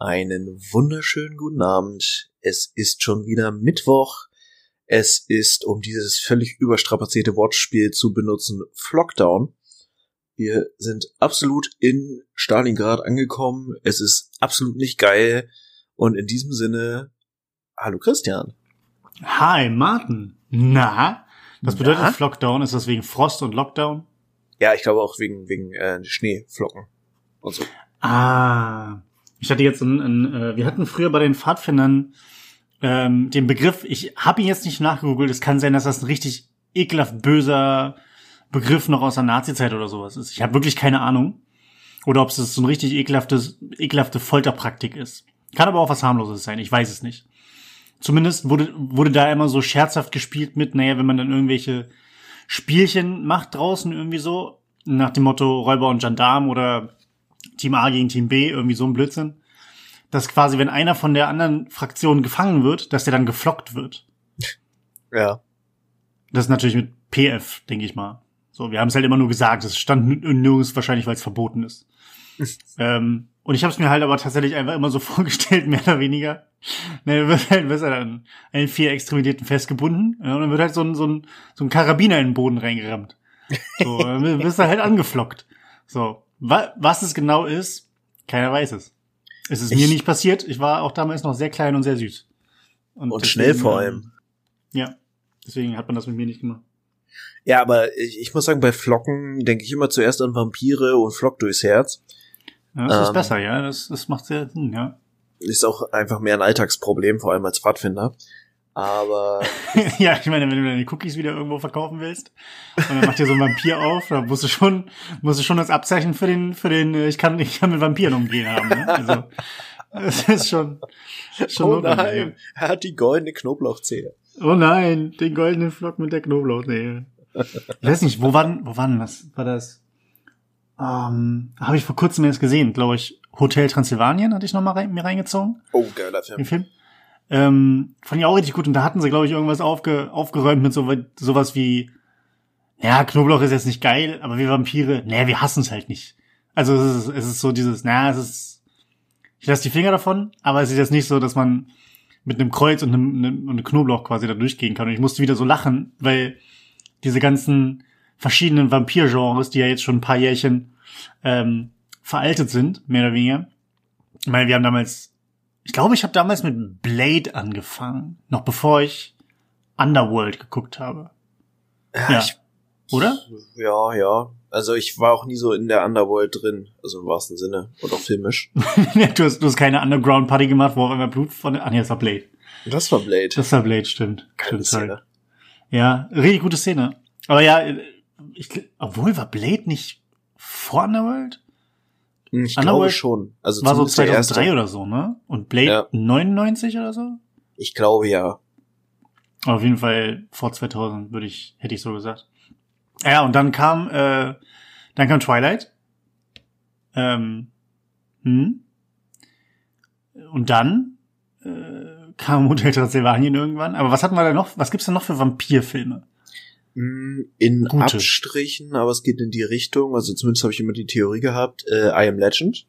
Einen wunderschönen guten Abend. Es ist schon wieder Mittwoch. Es ist, um dieses völlig überstrapazierte Wortspiel zu benutzen, Flockdown. Wir sind absolut in Stalingrad angekommen. Es ist absolut nicht geil. Und in diesem Sinne, hallo Christian. Hi Martin. Na? Was bedeutet Na? Flockdown? Ist das wegen Frost und Lockdown? Ja, ich glaube auch wegen, wegen äh, Schneeflocken und so. Ah. Ich hatte jetzt ein, ein äh, wir hatten früher bei den Pfadfindern ähm, den Begriff, ich habe ihn jetzt nicht nachgegoogelt, es kann sein, dass das ein richtig ekelhaft böser Begriff noch aus der Nazi-Zeit oder sowas ist. Ich habe wirklich keine Ahnung. Oder ob es so ein richtig ekelhaftes, ekelhafte Folterpraktik ist. Kann aber auch was harmloses sein, ich weiß es nicht. Zumindest wurde, wurde da immer so scherzhaft gespielt mit, naja, wenn man dann irgendwelche Spielchen macht draußen irgendwie so, nach dem Motto Räuber und Gendarm oder Team A gegen Team B, irgendwie so ein Blödsinn, dass quasi, wenn einer von der anderen Fraktion gefangen wird, dass der dann geflockt wird. Ja. Das ist natürlich mit PF, denke ich mal. So, wir haben es halt immer nur gesagt, es stand nirgends wahrscheinlich, weil es verboten ist. ähm, und ich habe es mir halt aber tatsächlich einfach immer so vorgestellt, mehr oder weniger. Ne, du wirst halt, wirst halt an einen vier Extremitäten festgebunden ja, und dann wird halt so ein, so, ein, so ein Karabiner in den Boden reingerammt. So, dann wirst du halt angeflockt. So, was es genau ist, keiner weiß es. Es ist Ich- mir nicht passiert. Ich war auch damals noch sehr klein und sehr süß. Und schnell vor allem. ähm, Ja, deswegen hat man das mit mir nicht gemacht. Ja, aber ich, ich muss sagen, bei Flocken denke ich immer zuerst an Vampire und Flock durchs Herz. Ja, das ist Ähm. besser, ja. Das, das macht sehr Sinn, ja. Ist auch einfach mehr ein Alltagsproblem, vor allem als Pfadfinder. Aber ja, ich meine, wenn du deine Cookies wieder irgendwo verkaufen willst und dann macht dir so ein Vampir auf, da musst du schon, musst du schon das Abzeichen für den, für den, äh, ich kann, ich kann mit Vampiren umgehen haben. Ne? Also, das ist schon, schon oh nein, er hat die goldene Knoblauchzehe. Oh nein, den goldenen Flock mit der Knoblauchnähe. Ich weiß nicht, wo war denn, wo war denn das? War das? Ähm, habe ich vor kurzem erst gesehen, glaube ich. Hotel Transsilvanien hatte ich noch mal rein, mir reingezogen. Oh, geiler Film. den Film. Ähm, fand ich auch richtig gut. Und da hatten sie, glaube ich, irgendwas aufge, aufgeräumt mit so, sowas wie, ja, Knoblauch ist jetzt nicht geil, aber wir Vampire, naja, wir hassen es halt nicht. Also es ist, es ist so dieses, naja, es ist, ich lasse die Finger davon, aber es ist jetzt nicht so, dass man mit einem Kreuz und einem, einem, und einem Knoblauch quasi da durchgehen kann. Und ich musste wieder so lachen, weil diese ganzen verschiedenen Vampir-Genres, die ja jetzt schon ein paar Jährchen ähm, veraltet sind, mehr oder weniger. Ich meine, wir haben damals ich glaube, ich habe damals mit Blade angefangen, noch bevor ich Underworld geguckt habe. Ja. Ich, Oder? ja, ja. Also ich war auch nie so in der Underworld drin, also im wahrsten Sinne und auch filmisch. du, hast, du hast keine Underground-Party gemacht, wo auf einmal Blut von... Ah, nee, das war Blade. Das war Blade. Das war Blade, stimmt. Geile stimmt. Szene. Ja, richtig gute Szene. Aber ja, ich, obwohl war Blade nicht vor Underworld? Hm, Ich Underworld glaube schon. Also War so zumindest der 2003 erste. oder so, ne? Und Blade Ja. 99 oder so? Ich glaube ja. Auf jeden Fall vor 2000 würde ich, hätte ich so gesagt. Ja, und dann kam, äh, dann kam Twilight. Ähm, hm. Und dann äh, kam Hotel Transylvanien irgendwann. Aber was hatten wir da noch? Was gibt's da noch für Vampirfilme? In Gute. Abstrichen, aber es geht in die Richtung, also zumindest habe ich immer die Theorie gehabt, äh, I Am Legend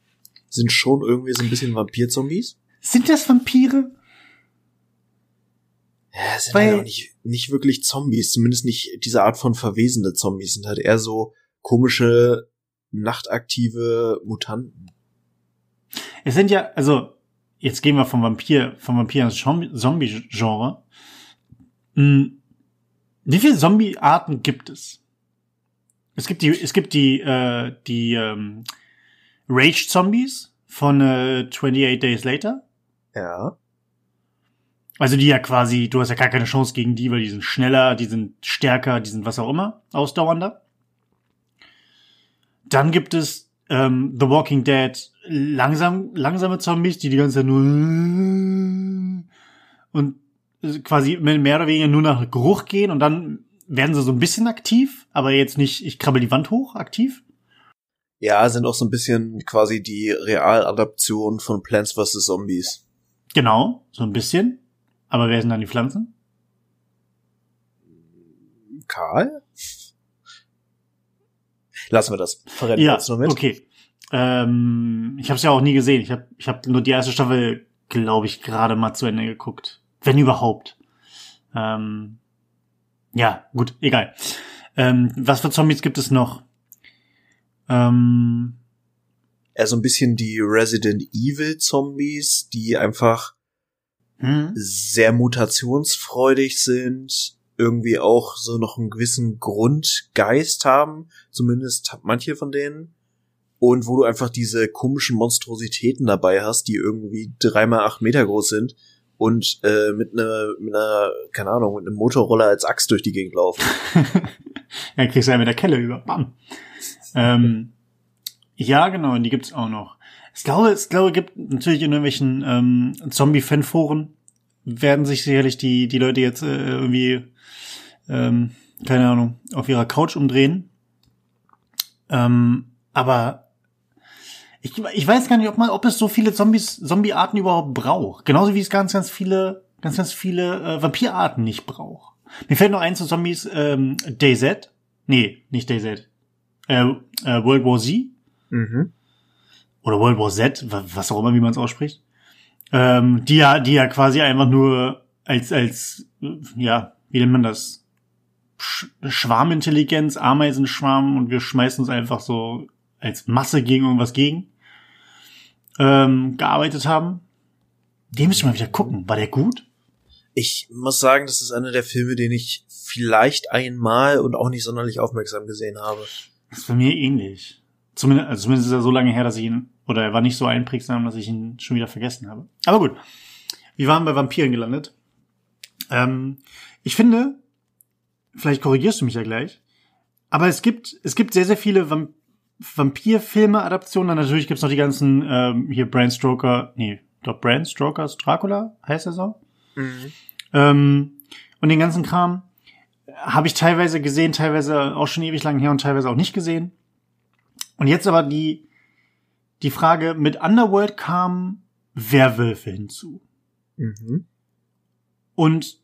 sind schon irgendwie so ein bisschen Vampir-Zombies. Sind das Vampire? Ja, es sind Weil- halt auch nicht, nicht wirklich Zombies, zumindest nicht diese Art von verwesende Zombies, sind halt eher so komische, nachtaktive Mutanten. Es sind ja, also, jetzt gehen wir vom Vampir, vom Vampir ins Zombie- Zombie-Genre. Hm, Wie viele Zombie-Arten gibt es? Es gibt die, es gibt die, äh, die ähm, Rage-Zombies von äh, 28 Days Later. Ja. Also die ja quasi, du hast ja gar keine Chance gegen die, weil die sind schneller, die sind stärker, die sind was auch immer, ausdauernder. Dann gibt es ähm, The Walking Dead, langsam, langsame Zombies, die die ganze Zeit nur und quasi mehr oder weniger nur nach Geruch gehen und dann werden sie so ein bisschen aktiv, aber jetzt nicht, ich krabbel die Wand hoch, aktiv. Ja, sind auch so ein bisschen quasi die Realadaption von Plants vs. Zombies. Genau, so ein bisschen. Aber wer sind dann die Pflanzen? Karl? Lassen wir das. Verrennen wir Ja, jetzt nur mit. okay. Ähm, ich habe es ja auch nie gesehen. Ich habe ich hab nur die erste Staffel, glaube ich, gerade mal zu Ende geguckt. Wenn überhaupt. Ähm, ja, gut, egal. Ähm, was für Zombies gibt es noch? Ähm, eher so ein bisschen die Resident Evil Zombies, die einfach hm? sehr mutationsfreudig sind, irgendwie auch so noch einen gewissen Grundgeist haben, zumindest manche von denen. Und wo du einfach diese komischen Monstrositäten dabei hast, die irgendwie dreimal acht Meter groß sind und äh, mit einer, mit einer, keine Ahnung, mit einem Motorroller als Axt durch die Gegend laufen. ja, kriegst du ja mit der Kelle über. Bam. Ähm, ja, genau, und die gibt's auch noch. Ich glaube, es glaube, gibt natürlich in irgendwelchen ähm, Zombie-Fan-Foren werden sich sicherlich die, die Leute jetzt äh, irgendwie, ähm, keine Ahnung, auf ihrer Couch umdrehen. Ähm, aber ich, ich weiß gar nicht, ob man, ob es so viele Zombies, Zombie-Arten überhaupt braucht. Genauso wie es ganz, ganz viele, ganz, ganz viele äh, Vampirarten nicht braucht. Mir fällt noch ein zu Zombies, ähm, DayZ. Nee, nicht DayZ. Äh, äh, World War Z. Mhm. Oder World War Z, was auch immer, wie man es ausspricht. Ähm, die ja, die ja quasi einfach nur als, als, ja, wie nennt man das? Sch Schwarmintelligenz, Ameisenschwarm und wir schmeißen uns einfach so als Masse gegen irgendwas gegen ähm, gearbeitet haben. Den müssen wir mal wieder gucken. War der gut? Ich muss sagen, das ist einer der Filme, den ich vielleicht einmal und auch nicht sonderlich aufmerksam gesehen habe. Das ist bei mir ähnlich. Zumindest, also zumindest ist er so lange her, dass ich ihn, oder er war nicht so einprägsam, dass ich ihn schon wieder vergessen habe. Aber gut. Wir waren bei Vampiren gelandet. Ähm, ich finde, vielleicht korrigierst du mich ja gleich, aber es gibt, es gibt sehr, sehr viele Vamp Vampirfilme-Adaptionen. Natürlich gibt's noch die ganzen, ähm, hier Bram Stoker, nee, doch Bram Stokers Dracula, heißt er so? Mhm. Ähm, und den ganzen Kram habe ich teilweise gesehen, teilweise auch schon ewig lang her und teilweise auch nicht gesehen. Und jetzt aber die, die Frage, mit Underworld kamen Werwölfe hinzu. Mhm. Und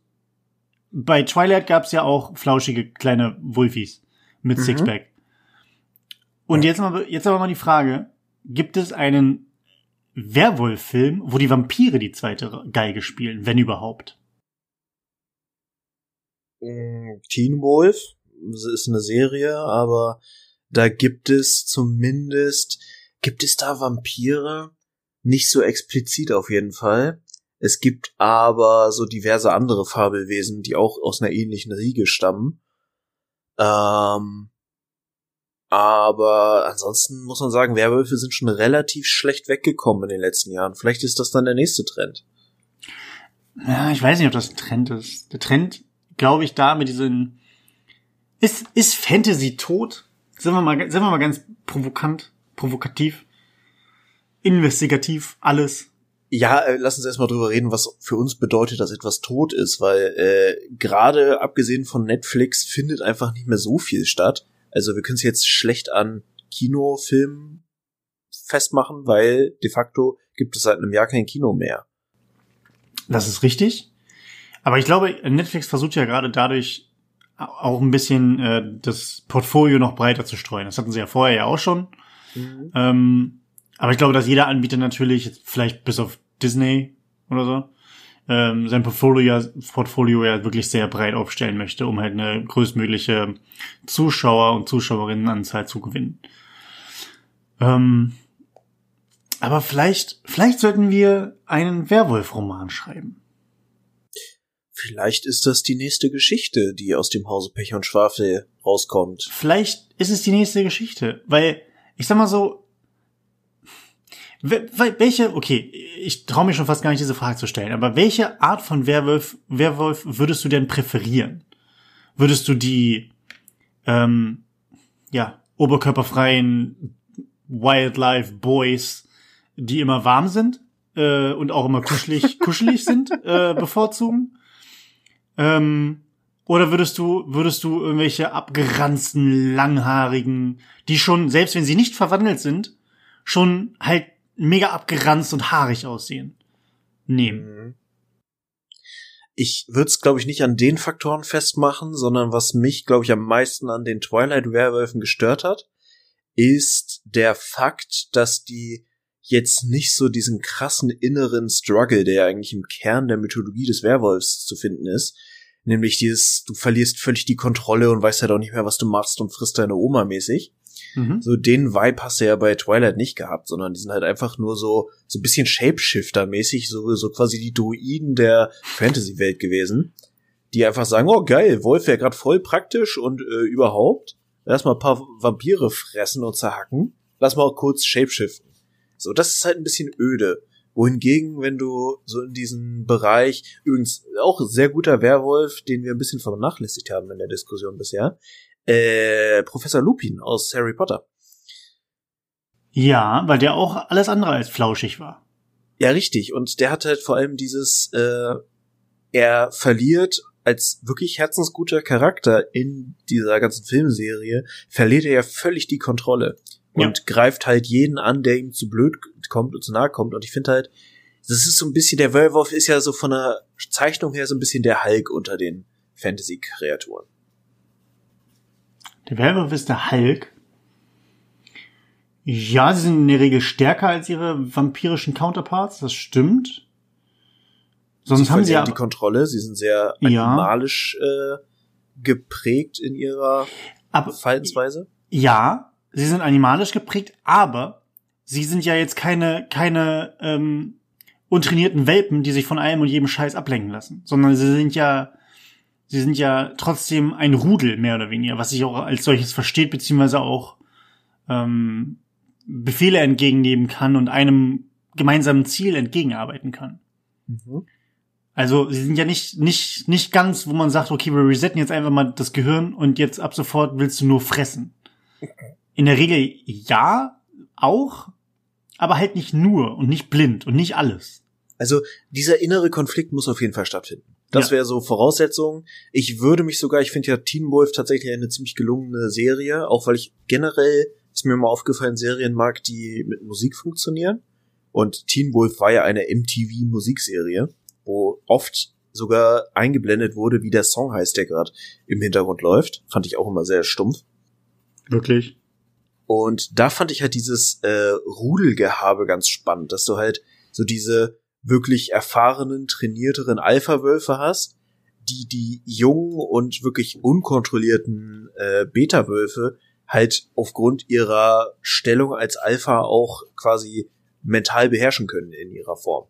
bei Twilight gab es ja auch flauschige kleine Wulfis mit mhm. Sixpack. Und ja. jetzt, mal, jetzt aber mal die Frage, gibt es einen Werwolf-Film, wo die Vampire die zweite Geige spielen, wenn überhaupt? Mm, Teen Wolf ist eine Serie, aber da gibt es zumindest, gibt es da Vampire? Nicht so explizit auf jeden Fall. Es gibt aber so diverse andere Fabelwesen, die auch aus einer ähnlichen Riege stammen. Ähm, aber ansonsten muss man sagen, Werwölfe sind schon relativ schlecht weggekommen in den letzten Jahren. Vielleicht ist das dann der nächste Trend. Ja, ich weiß nicht, ob das ein Trend ist. Der Trend, glaube ich, da mit diesen ist, ist Fantasy tot? Sind wir mal, sind wir mal ganz provokant, provokativ, investigativ, alles. Ja, äh, lass uns erstmal drüber reden, was für uns bedeutet, dass etwas tot ist, weil äh, gerade abgesehen von Netflix findet einfach nicht mehr so viel statt. Also wir können es jetzt schlecht an Kinofilmen festmachen, weil de facto gibt es seit einem Jahr kein Kino mehr. Das ist richtig. Aber ich glaube, Netflix versucht ja gerade dadurch auch ein bisschen äh, das Portfolio noch breiter zu streuen. Das hatten sie ja vorher ja auch schon. Mhm. Ähm, aber ich glaube, dass jeder Anbieter natürlich, vielleicht bis auf Disney oder so, ähm, sein Portfolio ja, Portfolio ja wirklich sehr breit aufstellen möchte, um halt eine größtmögliche Zuschauer- und Zuschauerinnenanzahl zu gewinnen. Ähm, aber vielleicht, vielleicht sollten wir einen Werwolf-Roman schreiben. Vielleicht ist das die nächste Geschichte, die aus dem Hause Pech und Schwafel rauskommt. Vielleicht ist es die nächste Geschichte, weil ich sag mal so, welche, okay, ich traue mich schon fast gar nicht, diese Frage zu stellen, aber welche Art von Werwolf, Werwolf würdest du denn präferieren? Würdest du die, ähm, ja, oberkörperfreien Wildlife Boys, die immer warm sind äh, und auch immer kuschelig, kuschelig sind, äh, bevorzugen? Ähm, oder würdest du, würdest du irgendwelche abgeranzten, langhaarigen, die schon, selbst wenn sie nicht verwandelt sind, schon halt mega abgeranzt und haarig aussehen, nehmen? Mhm. Ich würde es, glaube ich, nicht an den Faktoren festmachen, sondern was mich, glaube ich, am meisten an den Twilight Werwölfen gestört hat, ist der Fakt, dass die jetzt nicht so diesen krassen inneren Struggle, der eigentlich im Kern der Mythologie des Werwolfs zu finden ist, nämlich dieses, du verlierst völlig die Kontrolle und weißt halt auch nicht mehr, was du machst und frisst deine Oma mäßig. Mhm. So den Vibe hast du ja bei Twilight nicht gehabt, sondern die sind halt einfach nur so so ein bisschen Shapeshifter-mäßig, so so quasi die Druiden der Fantasy-Welt gewesen, die einfach sagen, oh geil, Wolf wäre gerade voll praktisch und äh, überhaupt, lass mal ein paar Vampire fressen und zerhacken, lass mal kurz shapeshiften. So, das ist halt ein bisschen öde. Wohingegen, wenn du so in diesem Bereich, übrigens auch sehr guter Werwolf, den wir ein bisschen vernachlässigt haben in der Diskussion bisher, äh, Professor Lupin aus Harry Potter. Ja, weil der auch alles andere als flauschig war. Ja, richtig. Und der hat halt vor allem dieses, äh, er verliert als wirklich herzensguter Charakter in dieser ganzen Filmserie, verliert er ja völlig die Kontrolle und ja. greift halt jeden an, der ihm zu blöd kommt und zu nahe kommt. Und ich finde halt, das ist so ein bisschen, der Werwolf ist ja so von der Zeichnung her so ein bisschen der Hulk unter den Fantasy-Kreaturen. Der Werwolf ist der Hulk. Ja, sie sind in der Regel stärker als ihre vampirischen Counterparts, das stimmt. Sonst sie haben sie ja die Kontrolle, sie sind sehr animalisch ja. äh, geprägt in ihrer aber, Verhaltensweise. Ja, sie sind animalisch geprägt, aber sie sind ja jetzt keine, keine ähm, untrainierten Welpen, die sich von allem und jedem Scheiß ablenken lassen, sondern sie sind ja, sie sind ja trotzdem ein Rudel, mehr oder weniger, was sich auch als solches versteht, beziehungsweise auch ähm, Befehle entgegennehmen kann und einem gemeinsamen Ziel entgegenarbeiten kann. Mhm. Also sie sind ja nicht, nicht, nicht ganz, wo man sagt, okay, wir resetten jetzt einfach mal das Gehirn und jetzt ab sofort willst du nur fressen. In der Regel ja, auch, aber halt nicht nur und nicht blind und nicht alles. Also dieser innere Konflikt muss auf jeden Fall stattfinden. Das ja. wäre so Voraussetzung. Ich würde mich sogar, ich finde ja Teen Wolf tatsächlich eine ziemlich gelungene Serie, auch weil ich generell, ist mir mal aufgefallen, Serien mag, die mit Musik funktionieren. Und Teen Wolf war ja eine MTV-Musikserie, wo oft sogar eingeblendet wurde, wie der Song heißt, der gerade im Hintergrund läuft. Fand ich auch immer sehr stumpf. Wirklich? Und da fand ich halt dieses äh, Rudelgehabe ganz spannend, dass du halt so diese wirklich erfahrenen, trainierteren Alpha-Wölfe hast, die die jungen und wirklich unkontrollierten äh, Beta-Wölfe halt aufgrund ihrer Stellung als Alpha auch quasi mental beherrschen können in ihrer Form.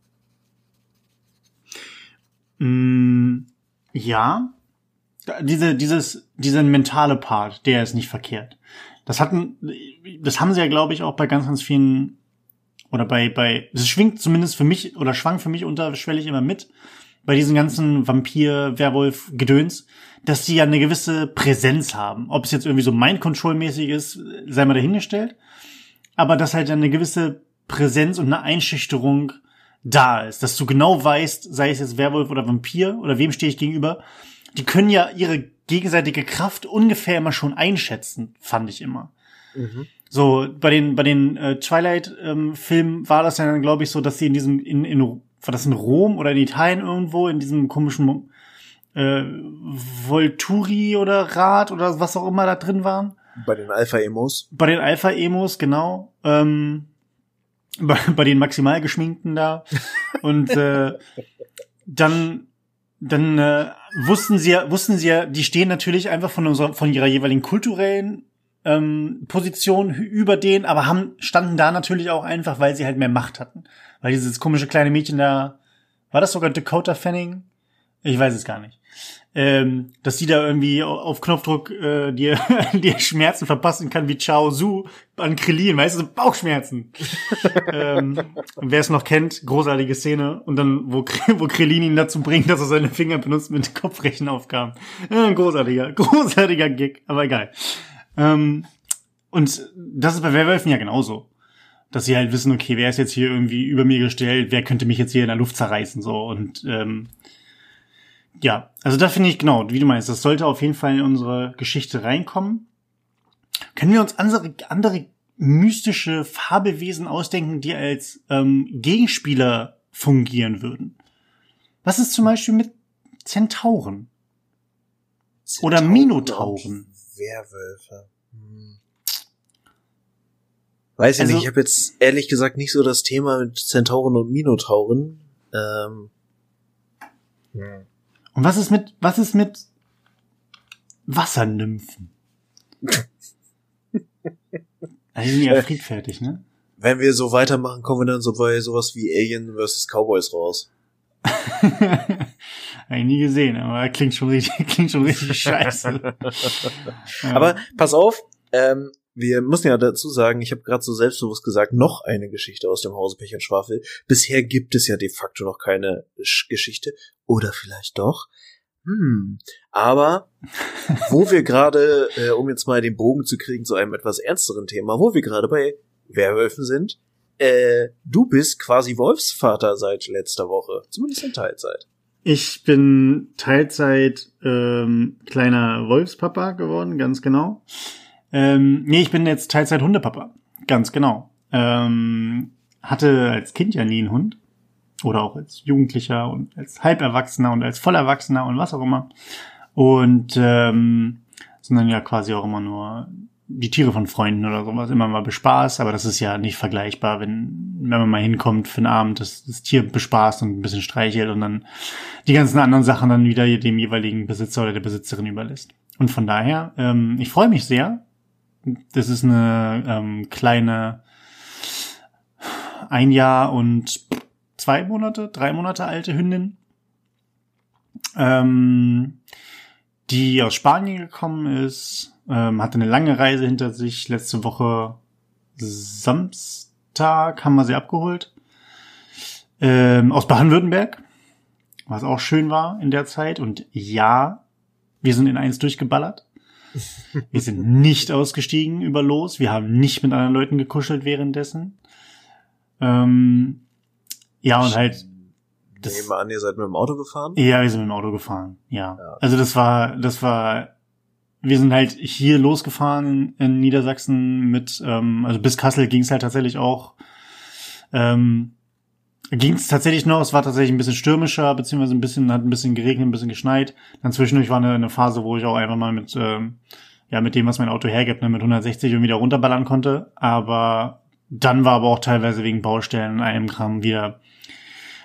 Mm, ja, diese, dieses, dieser mentale Part, der ist nicht verkehrt. Das hatten, das haben sie ja, glaube ich, auch bei ganz, ganz vielen, oder bei, bei, es schwingt zumindest für mich, oder schwang für mich unterschwellig immer mit, bei diesen ganzen Vampir, Werwolf, Gedöns, dass die ja eine gewisse Präsenz haben. Ob es jetzt irgendwie so Mind-Control-mäßig ist, sei mal dahingestellt. Aber dass halt eine gewisse Präsenz und eine Einschüchterung da ist. Dass du genau weißt, sei es jetzt Werwolf oder Vampir oder wem stehe ich gegenüber, die können ja ihre gegenseitige Kraft ungefähr immer schon einschätzen, fand ich immer. Mhm. So, bei den, bei den äh, Twilight-Filmen ähm, war das ja dann, glaube ich, so, dass sie in diesem, in, in, war das in Rom oder in Italien irgendwo, in diesem komischen äh, Volturi oder Rad oder was auch immer da drin waren. Bei den Alpha-Emos. Bei den Alpha-Emos, genau. Ähm, bei, bei den maximal geschminkten da. Und äh, dann dann äh, wussten sie ja, wussten sie ja, die stehen natürlich einfach von unserer, von ihrer jeweiligen kulturellen ähm, Position über denen, aber haben standen da natürlich auch einfach, weil sie halt mehr Macht hatten. Weil dieses komische kleine Mädchen da, war das sogar Dakota Fanning? Ich weiß es gar nicht ähm, dass die da irgendwie auf Knopfdruck äh, dir, dir Schmerzen verpassen kann wie Chao Su an Krillin, weißt du, Bauchschmerzen. ähm, wer es noch kennt, großartige Szene. Und dann, wo, wo Krillin ihn dazu bringt, dass er seine Finger benutzt mit Kopfrechenaufgaben. Äh, großartiger, großartiger Gig, aber egal. Ähm, und das ist bei Werwölfen ja genauso. Dass sie halt wissen, okay, wer ist jetzt hier irgendwie über mir gestellt, wer könnte mich jetzt hier in der Luft zerreißen, so. Und ähm, ja, also da finde ich genau, wie du meinst, das sollte auf jeden Fall in unsere Geschichte reinkommen. Können wir uns andere, andere mystische Fabelwesen ausdenken, die als ähm, Gegenspieler fungieren würden? Was ist zum Beispiel mit Zentauren? Zentauren Oder Minotauren? Werwölfe. Hm. Weiß ich Also- nicht, ich habe jetzt ehrlich gesagt nicht so das Thema mit Zentauren und Minotauren. Ähm, Und was ist mit, was ist mit Wassernymphen? Also die sind ja friedfertig, ne? wenn wir so weitermachen, kommen wir dann so bei sowas wie Alien vs. Cowboys raus. Hab ich nie gesehen, aber klingt schon richtig, klingt schon richtig scheiße. Ja. Aber pass auf, ähm, wir müssen ja dazu sagen, ich habe gerade so selbstbewusst gesagt, noch eine Geschichte aus dem Hause Pech und Schwafel. Bisher gibt es ja de facto noch keine Sch Geschichte. Oder vielleicht doch. Hm. Aber wo wir gerade, äh, um jetzt mal den Bogen zu kriegen zu einem etwas ernsteren Thema, wo wir gerade bei Werwölfen sind, äh, du bist quasi Wolfsvater seit letzter Woche. Zumindest in Teilzeit. Ich bin Teilzeit ähm, kleiner Wolfspapa geworden, ganz genau. Ähm, nee, ich bin jetzt Teilzeit Hundepapa, ganz genau. Ähm, hatte als Kind ja nie einen Hund. Oder auch als Jugendlicher und als Halberwachsener und als Vollerwachsener und was auch immer. Und ähm, sondern ja quasi auch immer nur die Tiere von Freunden oder sowas immer mal bespaßt, aber das ist ja nicht vergleichbar, wenn, wenn man mal hinkommt für einen Abend, das, das Tier bespaßt und ein bisschen streichelt und dann die ganzen anderen Sachen dann wieder dem jeweiligen Besitzer oder der Besitzerin überlässt. Und von daher, ähm, ich freue mich sehr. Das ist eine ähm, kleine ein Jahr und zwei Monate, drei Monate alte Hündin, ähm, die aus Spanien gekommen ist, ähm, hatte eine lange Reise hinter sich. Letzte Woche Samstag haben wir sie abgeholt. Ähm, aus Baden-Württemberg, was auch schön war in der Zeit. Und ja, wir sind in eins durchgeballert. Wir sind nicht ausgestiegen über Los. Wir haben nicht mit anderen Leuten gekuschelt währenddessen. Ähm, ja, und halt Ich nehme an, ihr seid mit dem Auto gefahren. ja, wir sind mit dem Auto gefahren, ja. Ja. Also das war, das war, wir sind halt hier losgefahren in, Niedersachsen mit, ähm, also bis Kassel ging es halt tatsächlich auch, ähm, ging es tatsächlich noch, es war tatsächlich ein bisschen stürmischer, beziehungsweise ein bisschen, hat ein bisschen geregnet, ein bisschen geschneit. Dann zwischendurch war eine, eine Phase, wo ich auch einfach mal mit, ähm, ja, mit dem, was mein Auto hergibt, ne, mit 160 irgendwie wieder runterballern konnte. Aber dann war aber auch teilweise wegen Baustellen in einem Gramm wieder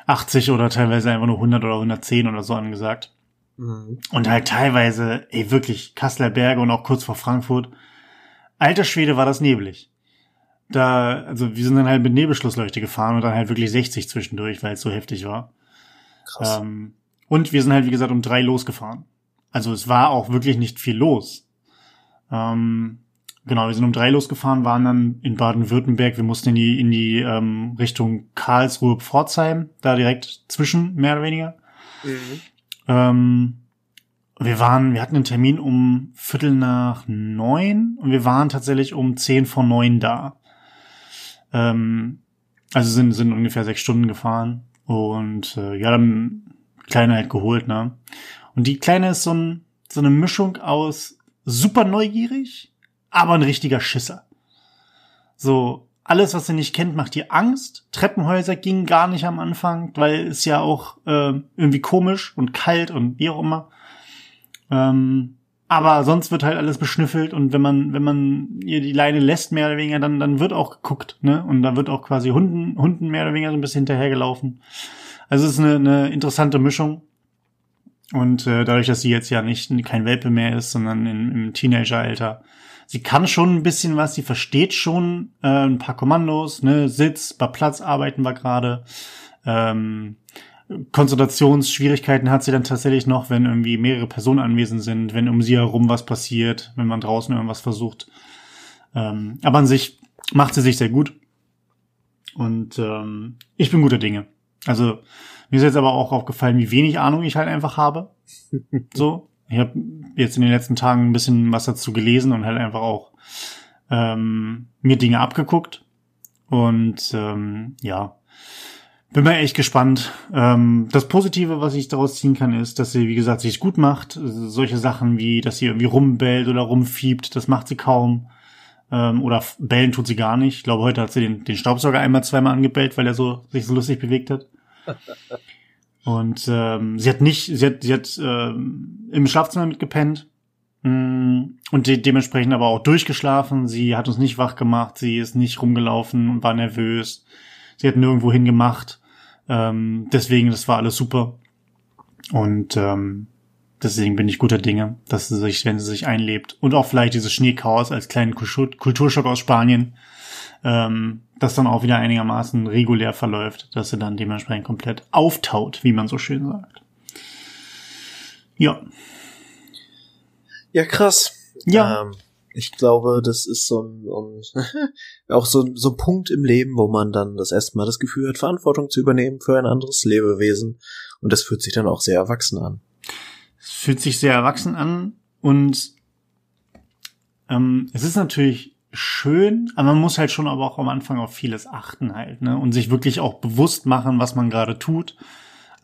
80 oder teilweise einfach nur 100 oder 110 oder so angesagt. Mhm. Und halt teilweise, ey, wirklich, Kasseler Berge und auch kurz vor Frankfurt. Alter Schwede war das neblig. Da, also wir sind dann halt mit Nebelschlussleuchte gefahren und dann halt wirklich 60 zwischendurch, weil es so heftig war. Krass. Ähm, und wir sind halt, wie gesagt, um drei losgefahren. Also es war auch wirklich nicht viel los. Ähm, genau, wir sind um drei losgefahren, waren dann in Baden-Württemberg. Wir mussten in die, in die ähm, Richtung Karlsruhe-Pforzheim, da direkt zwischen, mehr oder weniger. Mhm. Ähm, wir waren, wir hatten einen Termin um Viertel nach neun und wir waren tatsächlich um zehn vor neun da. Ähm, also sind, sind ungefähr sechs Stunden gefahren und äh, ja, dann Kleine halt geholt, ne? Und die Kleine ist so, ein, so eine Mischung aus super neugierig, aber ein richtiger Schisser. So, alles, was sie nicht kennt, macht ihr Angst. Treppenhäuser gingen gar nicht am Anfang, weil es ja auch äh, irgendwie komisch und kalt und wie auch immer. Ähm, aber sonst wird halt alles beschnüffelt und wenn man, wenn man ihr die Leine lässt, mehr oder weniger, dann, dann wird auch geguckt, ne? Und da wird auch quasi Hunden, Hunden mehr oder weniger so ein bisschen hinterhergelaufen. Also es ist eine, eine interessante Mischung. Und äh, dadurch, dass sie jetzt ja nicht kein Welpe mehr ist, sondern in, im Teenageralter, sie kann schon ein bisschen was, sie versteht schon äh, ein paar Kommandos, ne, Sitz, bei Platz arbeiten wir gerade. Ähm, Konzentrationsschwierigkeiten hat sie dann tatsächlich noch, wenn irgendwie mehrere Personen anwesend sind, wenn um sie herum was passiert, wenn man draußen irgendwas versucht. Ähm, aber an sich macht sie sich sehr gut. Und ähm, ich bin guter Dinge. Also mir ist jetzt aber auch aufgefallen, wie wenig Ahnung ich halt einfach habe. so, ich habe jetzt in den letzten Tagen ein bisschen was dazu gelesen und halt einfach auch ähm, mir Dinge abgeguckt. Und ähm, ja, bin mal echt gespannt. Ähm, das Positive, was ich daraus ziehen kann, ist, dass sie, wie gesagt, sich gut macht. Solche Sachen wie, dass sie irgendwie rumbellt oder rumfiebt, das macht sie kaum. Ähm, oder bellen tut sie gar nicht. Ich glaube, heute hat sie den, den Staubsauger einmal, zweimal angebellt, weil er so sich so lustig bewegt hat. Und ähm, sie hat nicht, sie hat, sie hat ähm, im Schlafzimmer mitgepennt. Mm, und de dementsprechend aber auch durchgeschlafen. Sie hat uns nicht wach gemacht, sie ist nicht rumgelaufen und war nervös. Sie hat nirgendwo hingemacht. Ähm, deswegen, das war alles super. Und ähm, deswegen bin ich guter Dinge, dass sie sich, wenn sie sich einlebt und auch vielleicht dieses Schneechaos als kleinen Kulturschock aus Spanien, ähm, das dann auch wieder einigermaßen regulär verläuft, dass sie dann dementsprechend komplett auftaut, wie man so schön sagt. Ja. Ja, krass. Ja. Ähm, ich glaube, das ist so ein, ein auch so, so ein Punkt im Leben, wo man dann das erste Mal das Gefühl hat, Verantwortung zu übernehmen für ein anderes Lebewesen. Und das fühlt sich dann auch sehr erwachsen an. Es fühlt sich sehr erwachsen an und ähm, es ist natürlich schön, aber man muss halt schon aber auch am Anfang auf vieles achten halt, ne? Und sich wirklich auch bewusst machen, was man gerade tut,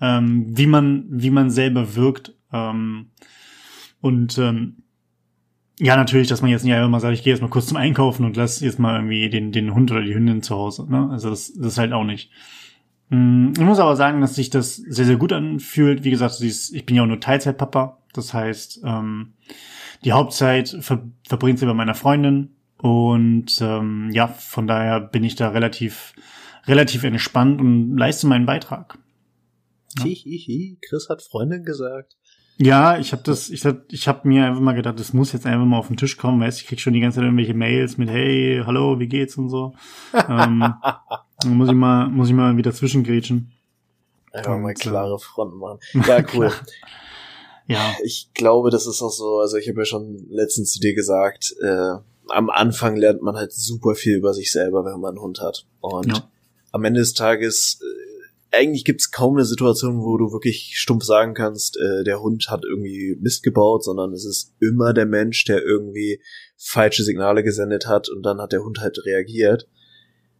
ähm, wie man, wie man selber wirkt. Ähm, und ähm, ja, natürlich, dass man jetzt nicht einfach mal sagt, ich gehe jetzt mal kurz zum Einkaufen und lass jetzt mal irgendwie den, den Hund oder die Hündin zu Hause. Ne? Also das, das ist halt auch nicht. Mm, ich muss aber sagen, dass sich das sehr, sehr gut anfühlt. Wie gesagt, ich bin ja auch nur Teilzeitpapa. Das heißt, ähm, die Hauptzeit ver verbringt sie bei meiner Freundin. Und ähm, ja, von daher bin ich da relativ, relativ entspannt und leiste meinen Beitrag. Ja. Hihihi, Chris hat Freundin gesagt. Ja, ich habe das, ich hab, ich hab mir einfach mal gedacht, das muss jetzt einfach mal auf den Tisch kommen, weißt, ich krieg schon die ganze Zeit irgendwelche Mails mit Hey, hallo, wie geht's und so. ähm, muss ich mal, muss ich mal wieder zwischengrätschen. Einfach mal klare Fronten machen. Ja, cool. ja. Ich glaube, das ist auch so, also ich habe ja schon letztens zu dir gesagt, äh, am Anfang lernt man halt super viel über sich selber, wenn man einen Hund hat. Und ja. am Ende des Tages äh, eigentlich gibt's kaum eine Situation, wo du wirklich stumpf sagen kannst, äh, der Hund hat irgendwie Mist gebaut, sondern es ist immer der Mensch, der irgendwie falsche Signale gesendet hat und dann hat der Hund halt reagiert.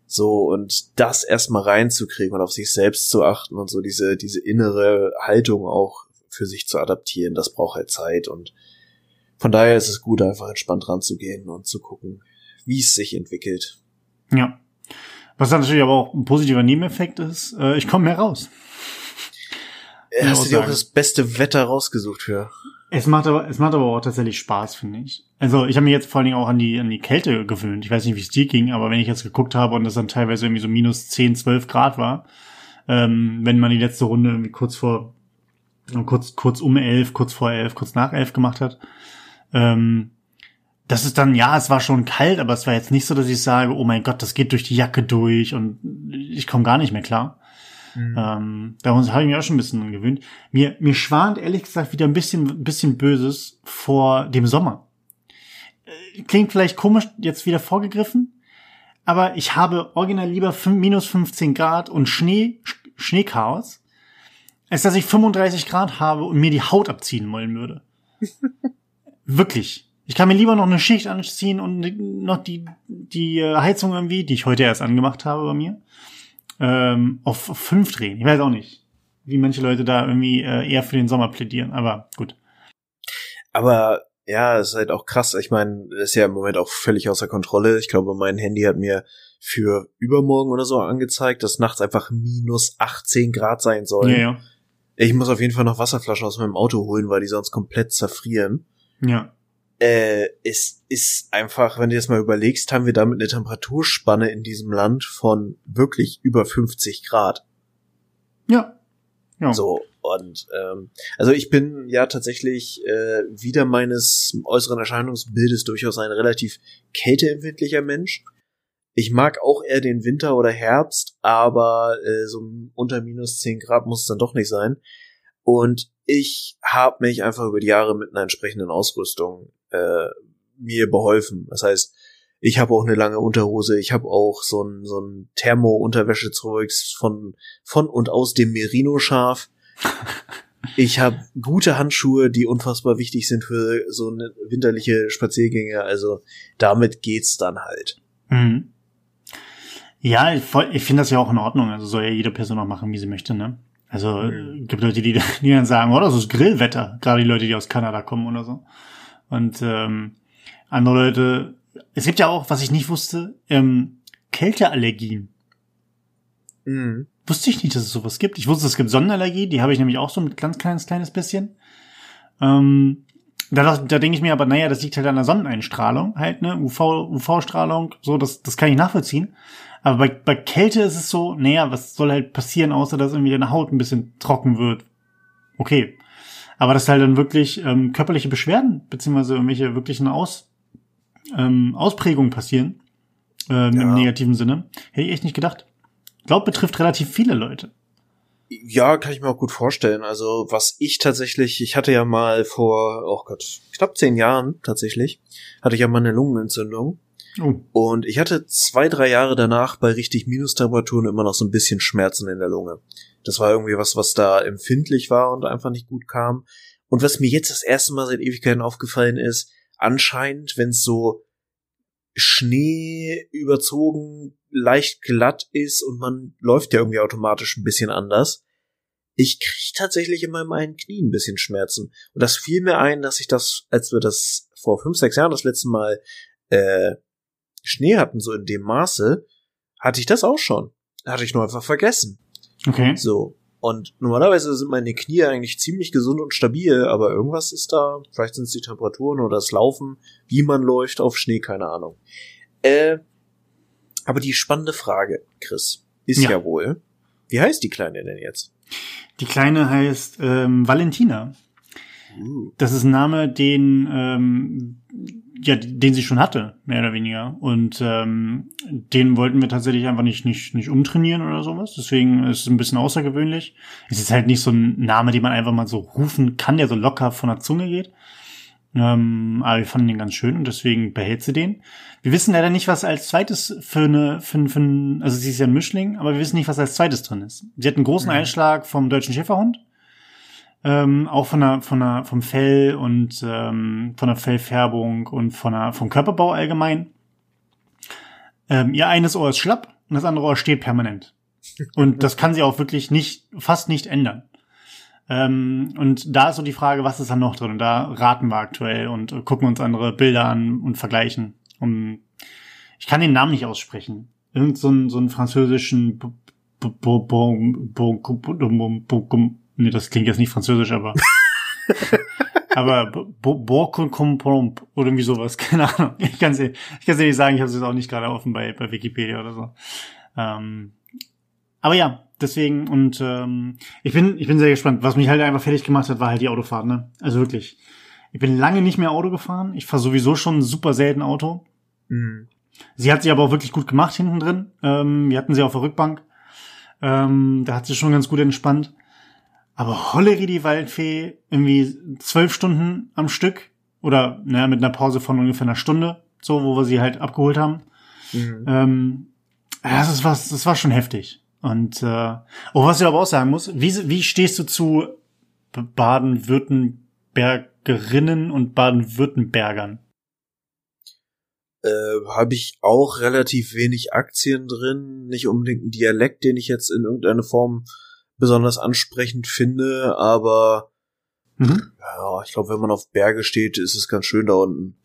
So, und das erstmal reinzukriegen und auf sich selbst zu achten und so diese, diese innere Haltung auch für sich zu adaptieren, das braucht halt Zeit und von daher ist es gut, einfach entspannt ranzugehen und zu gucken, wie es sich entwickelt. Ja. Was dann natürlich aber auch ein positiver Nebeneffekt ist, äh, ich komme mehr raus. Ja, hast du dir auch das beste Wetter rausgesucht für? Es macht aber, es macht aber auch tatsächlich Spaß, finde ich. Also ich habe mich jetzt vor allen Dingen auch an die, an die Kälte gewöhnt. Ich weiß nicht, wie es dir ging, aber wenn ich jetzt geguckt habe und es dann teilweise irgendwie so minus 10, 12 Grad war, ähm, wenn man die letzte Runde irgendwie kurz vor, kurz, kurz um elf, kurz vor elf, kurz nach elf gemacht hat, ähm, das ist dann, ja, es war schon kalt, aber es war jetzt nicht so, dass ich sage, oh mein Gott, das geht durch die Jacke durch und ich komme gar nicht mehr klar. Mhm. Ähm, da habe ich mich auch schon ein bisschen gewöhnt. Mir, mir schwant ehrlich gesagt wieder ein bisschen, bisschen Böses vor dem Sommer. Äh, klingt vielleicht komisch, jetzt wieder vorgegriffen, aber ich habe original lieber minus 15 Grad und Schnee, Schneechaos, als dass ich 35 Grad habe und mir die Haut abziehen wollen würde. Wirklich. Ich kann mir lieber noch eine Schicht anziehen und noch die, die äh, Heizung irgendwie, die ich heute erst angemacht habe bei mir, ähm, auf, auf fünf drehen. Ich weiß auch nicht, wie manche Leute da irgendwie äh, eher für den Sommer plädieren, aber gut. Aber ja, es ist halt auch krass. Ich meine, das ist ja im Moment auch völlig außer Kontrolle. Ich glaube, mein Handy hat mir für übermorgen oder so angezeigt, dass nachts einfach minus 18 Grad sein soll. Ja, ja. Ich muss auf jeden Fall noch Wasserflaschen aus meinem Auto holen, weil die sonst komplett zerfrieren. Ja äh, es ist einfach, wenn du das mal überlegst, haben wir damit eine Temperaturspanne in diesem Land von wirklich über 50 Grad. Ja. ja. So, und ähm, also ich bin ja tatsächlich äh, wieder meines äußeren Erscheinungsbildes durchaus ein relativ kälteempfindlicher Mensch. Ich mag auch eher den Winter oder Herbst, aber äh, so unter minus 10 Grad muss es dann doch nicht sein. Und ich habe mich einfach über die Jahre mit einer entsprechenden Ausrüstung äh, mir beholfen. Das heißt, ich habe auch eine lange Unterhose, ich habe auch so ein, so ein Thermo-Unterwäschezeugs von, von und aus dem Merino-Schaf. Ich habe gute Handschuhe, die unfassbar wichtig sind für so eine winterliche Spaziergänge. Also damit geht's dann halt. Mhm. Ja, ich, ich finde das ja auch in Ordnung. Also soll ja jede Person auch machen, wie sie möchte, ne? Also mhm. gibt Leute, die, die dann sagen, oh, das ist Grillwetter. Gerade die Leute, die aus Kanada kommen oder so. Und ähm, andere Leute, es gibt ja auch, was ich nicht wusste, ähm, Kälteallergien. Mhm. Wusste ich nicht, dass es sowas gibt. Ich wusste, es gibt Sonnenallergie, die habe ich nämlich auch so ein ganz kleines, kleines bisschen. Ähm, Da, da denke ich mir aber, naja, das liegt halt an der Sonneneinstrahlung, halt, ne, UV, UV-Strahlung, so, das, das kann ich nachvollziehen. Aber bei, bei Kälte ist es so, naja, was soll halt passieren, außer dass irgendwie deine Haut ein bisschen trocken wird. Okay. Aber dass halt dann wirklich ähm, körperliche Beschwerden, beziehungsweise irgendwelche wirklichen Aus, ähm, Ausprägungen passieren, ähm, ja. im negativen Sinne, hätte ich echt nicht gedacht. Glaub, betrifft relativ viele Leute. Ja, kann ich mir auch gut vorstellen. Also was ich tatsächlich, ich hatte ja mal vor, oh Gott, knapp zehn Jahren tatsächlich, hatte ich ja mal eine Lungenentzündung. Oh. Und ich hatte zwei, drei Jahre danach bei richtig Minustemperaturen immer noch so ein bisschen Schmerzen in der Lunge. Das war irgendwie was, was da empfindlich war und einfach nicht gut kam. Und was mir jetzt das erste Mal seit Ewigkeiten aufgefallen ist, anscheinend, wenn es so Schnee überzogen, leicht glatt ist und man läuft ja irgendwie automatisch ein bisschen anders. Ich krieg tatsächlich in meinem einen Knie ein bisschen Schmerzen. Und das fiel mir ein, dass ich das, als wir das vor fünf, sechs Jahren das letzte Mal äh, Schnee hatten, so in dem Maße, hatte ich das auch schon. Hatte ich nur einfach vergessen. Okay. So. Und normalerweise sind meine Knie eigentlich ziemlich gesund und stabil, aber irgendwas ist da. Vielleicht sind es die Temperaturen oder das Laufen, wie man läuft auf Schnee, keine Ahnung. Äh, aber die spannende Frage, Chris, ist ja, ja wohl, wie heißt die Kleine denn jetzt? Die Kleine heißt ähm, Valentina. Uh. Das ist ein Name, den ähm, ja, den sie schon hatte, mehr oder weniger. Und ähm, den wollten wir tatsächlich einfach nicht, nicht, nicht umtrainieren oder sowas. Deswegen ist es ein bisschen außergewöhnlich. Es ist halt nicht so ein Name, den man einfach mal so rufen kann, der so locker von der Zunge geht. Ähm, aber wir fanden den ganz schön und deswegen behält sie den. Wir wissen leider nicht, was als zweites für eine, für, für ein, also sie ist ja ein Mischling, aber wir wissen nicht, was als zweites drin ist. Sie hat einen großen mhm. Einschlag vom deutschen Schäferhund ähm, auch von der, von der, vom Fell und ähm, von der Fellfärbung und von der, vom Körperbau allgemein. Ähm, ihr eines Ohr ist schlapp und das andere Ohr steht permanent. Und das kann sie auch wirklich nicht, fast nicht ändern. Ähm, und da ist so die Frage, was ist da noch drin? Und da raten wir aktuell und äh, gucken uns andere Bilder an und vergleichen. Und ich kann den Namen nicht aussprechen. Irgend so ein, so einen französischen Nee, das klingt jetzt nicht französisch, aber. aber Borkumpromp oder irgendwie sowas, keine Ahnung. Ich kann es ich kann's nicht sagen, ich habe es jetzt auch nicht gerade offen bei, bei Wikipedia oder so. Ähm, aber ja, deswegen und ähm, ich bin ich bin sehr gespannt. Was mich halt einfach fertig gemacht hat, war halt die Autofahrt, ne? Also wirklich. Ich bin lange nicht mehr Auto gefahren. Ich fahre sowieso schon super selten Auto. Mhm. Sie hat sich aber auch wirklich gut gemacht hinten drin. Ähm, wir hatten sie auf der Rückbank. Ähm, da hat sie schon ganz gut entspannt. Aber Holleri die Waldfee irgendwie zwölf Stunden am Stück oder naja, mit einer Pause von ungefähr einer Stunde, so, wo wir sie halt abgeholt haben. Mhm. Ähm, das ist was, das war schon heftig. Und äh, oh, was ich aber auch sagen muss, wie, wie stehst du zu Baden-Württembergerinnen und Baden-Württembergern? Äh, Habe ich auch relativ wenig Aktien drin, nicht unbedingt ein Dialekt, den ich jetzt in irgendeiner Form besonders ansprechend finde, aber mhm. ja, ich glaube, wenn man auf Berge steht, ist es ganz schön da unten.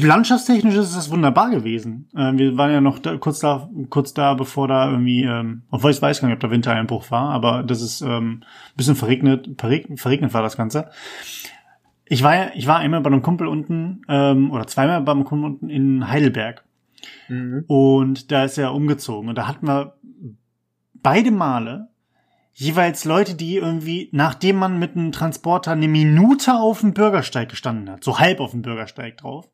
Landschaftstechnisch ist es wunderbar gewesen. Äh, wir waren ja noch da, kurz da, kurz da, bevor da irgendwie, ähm, obwohl ich weiß gar nicht, ob da Wintereinbruch war, aber das ist ähm, bisschen verregnet, verregnet, verregnet war das Ganze. Ich war ja, ich war einmal bei einem Kumpel unten ähm, oder zweimal beim Kumpel unten in Heidelberg. Mhm. Und da ist er umgezogen. Und da hatten wir beide Male jeweils Leute, die irgendwie, nachdem man mit einem Transporter eine Minute auf dem Bürgersteig gestanden hat, so halb auf dem Bürgersteig drauf,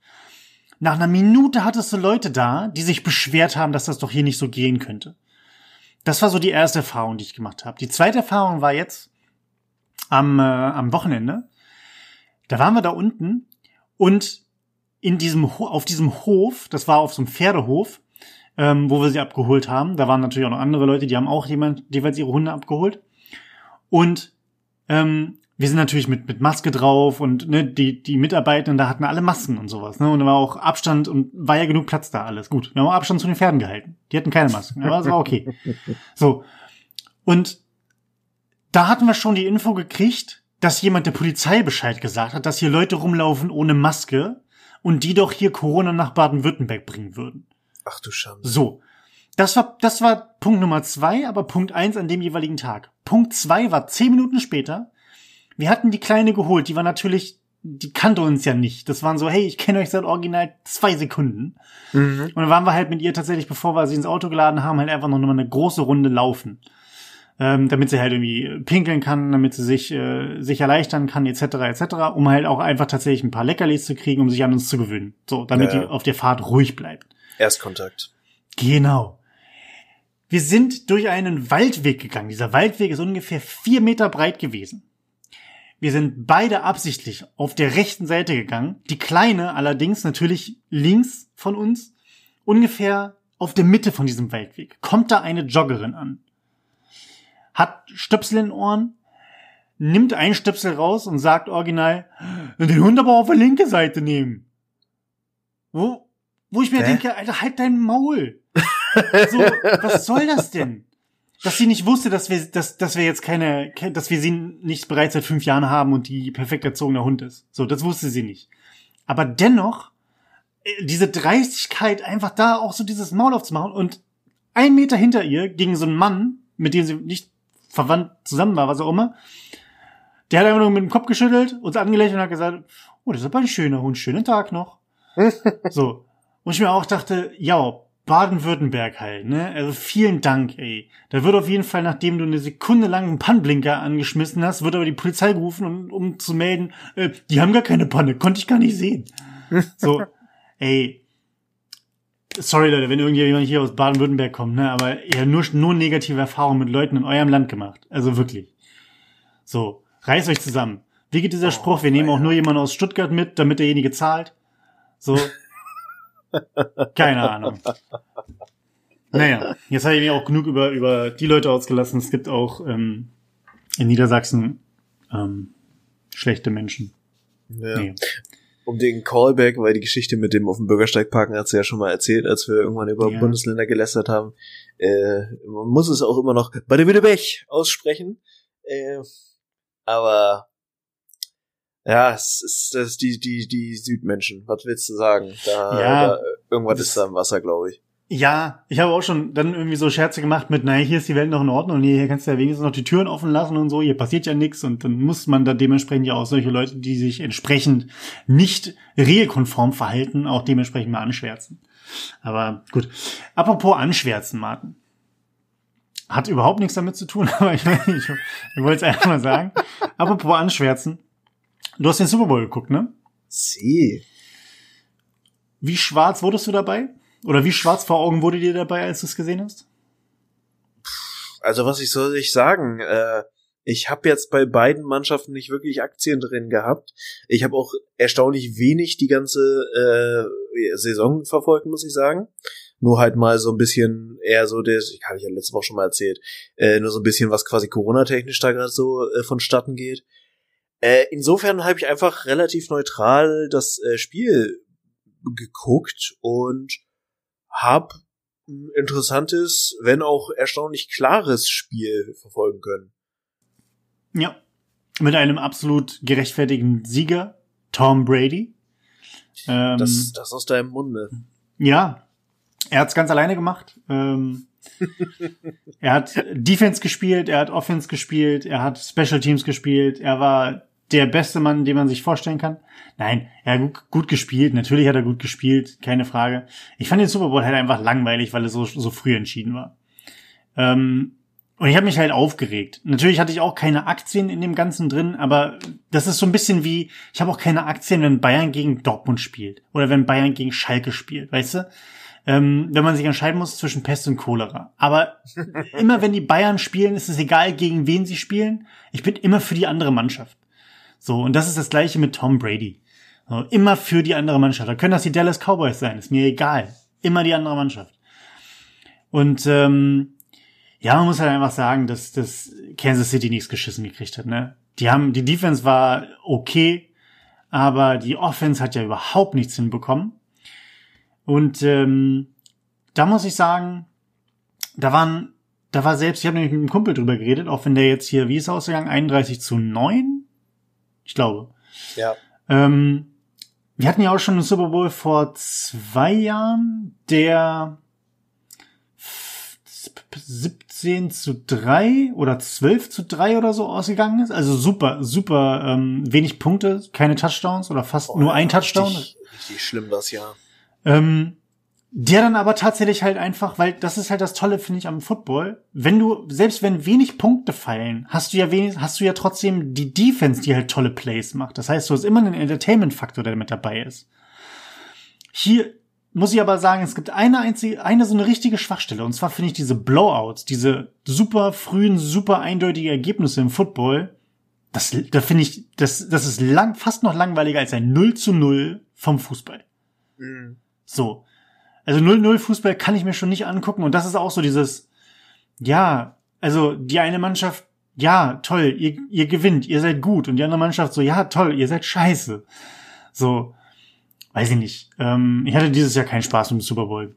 nach einer Minute hattest du Leute da, die sich beschwert haben, dass das doch hier nicht so gehen könnte. Das war so die erste Erfahrung, die ich gemacht habe. Die zweite Erfahrung war jetzt am, äh, am Wochenende. Da waren wir da unten und in diesem auf diesem Hof, das war auf so einem Pferdehof, ähm, wo wir sie abgeholt haben. Da waren natürlich auch noch andere Leute, die haben auch jemand, jeweils ihre Hunde abgeholt. Und ähm, wir sind natürlich mit, mit Maske drauf und ne, die, die Mitarbeitenden da hatten alle Masken und sowas. Ne? Und da war auch Abstand und war ja genug Platz da alles. Gut, wir haben auch Abstand zu den Pferden gehalten. Die hatten keine Masken, aber es war okay. So. Und da hatten wir schon die Info gekriegt, dass jemand der Polizei Bescheid gesagt hat, dass hier Leute rumlaufen ohne Maske und die doch hier Corona nach Baden-Württemberg bringen würden. Ach du Schande. So. Das war, das war Punkt Nummer zwei, aber Punkt eins an dem jeweiligen Tag. Punkt zwei war zehn Minuten später. Wir hatten die Kleine geholt, die war natürlich die kannte uns ja nicht. Das waren so, hey, ich kenne euch seit original zwei Sekunden. Mhm. Und dann waren wir halt mit ihr tatsächlich, bevor wir sie ins Auto geladen haben, halt einfach noch mal eine große Runde laufen. Ähm, damit sie halt irgendwie pinkeln kann, damit sie sich, äh, sich erleichtern kann, etc., etc., um halt auch einfach tatsächlich ein paar Leckerlis zu kriegen, um sich an uns zu gewöhnen. So, damit ja. die auf der Fahrt ruhig bleibt. Erstkontakt. Genau. Wir sind durch einen Waldweg gegangen. Dieser Waldweg ist ungefähr vier Meter breit gewesen. Wir sind beide absichtlich auf der rechten Seite gegangen. Die kleine allerdings natürlich links von uns, ungefähr auf der Mitte von diesem Waldweg. Kommt da eine Joggerin an. Hat Stöpsel in Ohren, nimmt einen Stöpsel raus und sagt original, den Hund aber auf der linke Seite nehmen. Wo, wo ich mir Hä? denke, Alter, halt dein Maul. so, was soll das denn? dass sie nicht wusste, dass wir, dass, dass wir jetzt keine, dass wir sie nicht bereits seit fünf Jahren haben und die perfekt erzogene Hund ist. So, das wusste sie nicht. Aber dennoch, äh, diese Dreistigkeit, einfach da auch so dieses Maul aufzumachen und ein Meter hinter ihr gegen so einen Mann, mit dem sie nicht verwandt zusammen war, was auch immer, der hat einfach nur mit dem Kopf geschüttelt, uns angelächelt und hat gesagt, oh, das ist aber ein schöner Hund, schönen Tag noch. so. Und ich mir auch dachte, ja, Baden-Württemberg halt, ne? Also vielen Dank, ey. Da wird auf jeden Fall, nachdem du eine Sekunde lang einen Pannenblinker angeschmissen hast, wird aber die Polizei gerufen, um, um zu melden, äh, die haben gar keine Panne, konnte ich gar nicht sehen. so, ey. Sorry, Leute, wenn irgendjemand hier aus Baden-Württemberg kommt, ne? Aber ihr habt nur, nur negative Erfahrungen mit Leuten in eurem Land gemacht. Also wirklich. So, reißt euch zusammen. Wie geht dieser oh, Spruch? Wir nehmen auch nur jemanden aus Stuttgart mit, damit derjenige zahlt. So, keine Ahnung. Naja, jetzt habe ich mir auch genug über, über die Leute ausgelassen. Es gibt auch ähm, in Niedersachsen ähm, schlechte Menschen. Ja. Nee. Um den Callback, weil die Geschichte mit dem auf dem Bürgersteig parken hat sie ja schon mal erzählt, als wir irgendwann über ja. Bundesländer gelästert haben. Äh, man muss es auch immer noch bei der Bech aussprechen. Äh, aber ja, es ist, das ist die, die, die Südmenschen. Was willst du sagen? Da, ja, da irgendwas ist da im Wasser, glaube ich. Ja, ich habe auch schon dann irgendwie so Scherze gemacht mit, naja, hier ist die Welt noch in Ordnung und hier kannst du ja wenigstens noch die Türen offen lassen und so, hier passiert ja nichts und dann muss man da dementsprechend ja auch solche Leute, die sich entsprechend nicht regelkonform verhalten, auch dementsprechend mal anschwärzen. Aber gut. Apropos anschwärzen, Martin. Hat überhaupt nichts damit zu tun, aber ich, ich, ich wollte es einfach mal sagen. Apropos anschwärzen. Du hast den Super Bowl geguckt, ne? Sie. Wie schwarz wurdest du dabei? Oder wie schwarz vor Augen wurde dir dabei, als du es gesehen hast? Also was ich soll ich sagen? Äh, ich habe jetzt bei beiden Mannschaften nicht wirklich Aktien drin gehabt. Ich habe auch erstaunlich wenig die ganze äh, Saison verfolgt, muss ich sagen. Nur halt mal so ein bisschen eher so das, ich habe ich ja letzte Woche schon mal erzählt, äh, nur so ein bisschen was quasi Corona-technisch da gerade so äh, vonstatten geht. Äh, insofern habe ich einfach relativ neutral das äh, Spiel geguckt und habe ein interessantes, wenn auch erstaunlich klares Spiel verfolgen können. Ja, mit einem absolut gerechtfertigten Sieger, Tom Brady. Ähm, das, das aus deinem Munde. Ja, er hat's ganz alleine gemacht. Ähm, er hat Defense gespielt, er hat Offense gespielt, er hat Special Teams gespielt, er war der beste Mann, den man sich vorstellen kann. Nein, er hat gut, gespielt. Natürlich hat er gut gespielt, keine Frage. Ich fand den Super Bowl halt einfach langweilig, weil er so, so früh entschieden war. Ähm, und ich habe mich halt aufgeregt. Natürlich hatte ich auch keine Aktien in dem Ganzen drin, aber das ist so ein bisschen wie, ich habe auch keine Aktien, wenn Bayern gegen Dortmund spielt oder wenn Bayern gegen Schalke spielt, weißt du? Ähm, wenn man sich entscheiden muss zwischen Pest und Cholera. Aber immer wenn die Bayern spielen, ist es egal, gegen wen sie spielen. Ich bin immer für die andere Mannschaft. So, und das ist das gleiche mit Tom Brady. So, immer für die andere Mannschaft. Da können das die Dallas Cowboys sein, ist mir egal. Immer die andere Mannschaft. Und ähm, ja, man muss halt einfach sagen, dass, dass Kansas City nichts geschissen gekriegt hat. Ne? Die haben, die Defense war okay, aber die Offense hat ja überhaupt nichts hinbekommen. Und ähm, da muss ich sagen, da waren, da war selbst, ich habe nämlich mit einem Kumpel drüber geredet, auch wenn der jetzt hier, wie ist er ausgegangen, 31 zu 9 ich glaube. Ja. Ähm, wir hatten ja auch schon einen Super Bowl vor zwei Jahren, der 17 zu 3 oder 12 zu 3 oder so ausgegangen ist. Also super, super ähm, wenig Punkte, keine Touchdowns oder fast oh, nur ein Touchdown. Richtig, richtig schlimm das Jahr. Ähm, der dann aber tatsächlich halt einfach, weil das ist halt das Tolle, finde ich, am Football. Wenn du, selbst wenn wenig Punkte fallen, hast du ja wenig, hast du ja trotzdem die Defense, die halt tolle Plays macht. Das heißt, du hast immer einen Entertainment-Faktor, der mit dabei ist. Hier muss ich aber sagen, es gibt eine einzige, eine so eine richtige Schwachstelle. Und zwar finde ich diese Blowouts, diese super frühen, super eindeutige Ergebnisse im Football. Das, da finde ich, das, das ist lang, fast noch langweiliger als ein 0 zu 0 vom Fußball. Mhm. So. Also 0-0 Fußball kann ich mir schon nicht angucken. Und das ist auch so dieses, ja, also die eine Mannschaft, ja, toll, ihr, ihr gewinnt, ihr seid gut. Und die andere Mannschaft so, ja, toll, ihr seid scheiße. So weiß ich nicht. Ähm, ich hatte dieses Jahr keinen Spaß mit dem Super Bowl.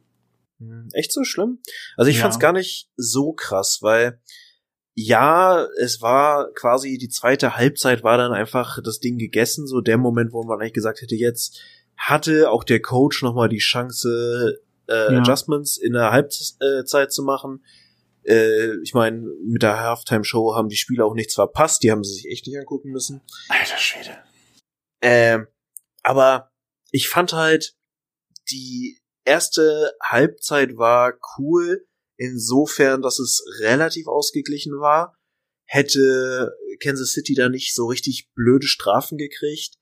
Hm, echt so schlimm? Also ich ja. fand's gar nicht so krass, weil ja, es war quasi die zweite Halbzeit war dann einfach das Ding gegessen, so der Moment, wo man eigentlich gesagt hätte, jetzt hatte auch der Coach nochmal die Chance, äh, ja. Adjustments in der Halbzeit zu machen. Äh, ich meine, mit der Halftime-Show haben die Spieler auch nichts verpasst, die haben sie sich echt nicht angucken müssen. Alter Schwede. Äh, aber ich fand halt, die erste Halbzeit war cool, insofern, dass es relativ ausgeglichen war. Hätte Kansas City da nicht so richtig blöde Strafen gekriegt,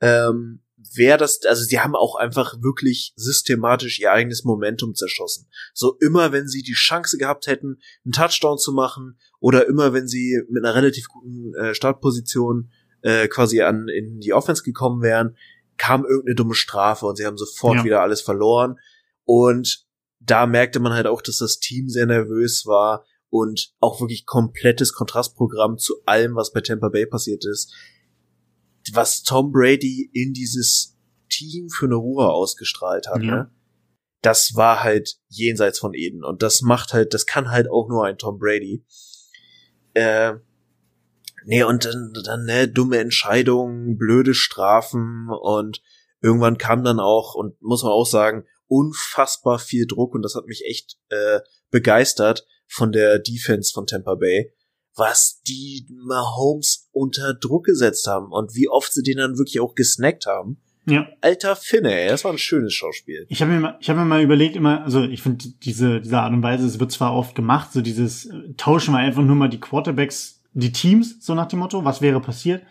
ähm, wäre das, also sie haben auch einfach wirklich systematisch ihr eigenes Momentum zerschossen. So immer, wenn sie die Chance gehabt hätten, einen Touchdown zu machen, oder immer, wenn sie mit einer relativ guten äh, Startposition äh, quasi an in die Offense gekommen wären, kam irgendeine dumme Strafe und sie haben sofort ja. wieder alles verloren. Und da merkte man halt auch, dass das Team sehr nervös war und auch wirklich komplettes Kontrastprogramm zu allem, was bei Tampa Bay passiert ist. Was Tom Brady in dieses Team für eine Ruhe ausgestrahlt hat, ja. ne? das war halt jenseits von Eden. Und das macht halt, das kann halt auch nur ein Tom Brady. Äh, Nee, und dann, dann ne, dumme Entscheidungen, blöde Strafen und irgendwann kam dann auch, und muss man auch sagen, unfassbar viel Druck und das hat mich echt äh, begeistert von der Defense von Tampa Bay, was die Mahomes unter Druck gesetzt haben und wie oft sie den dann wirklich auch gesnackt haben. Ja. Alter Finne, ey, das war ein schönes Schauspiel. Ich habe mir, mal, ich hab mir mal überlegt, immer, also ich finde diese, diese Art und Weise, es wird zwar oft gemacht, so dieses äh, tauschen wir einfach nur mal die Quarterbacks die Teams, so nach dem Motto, was wäre passiert.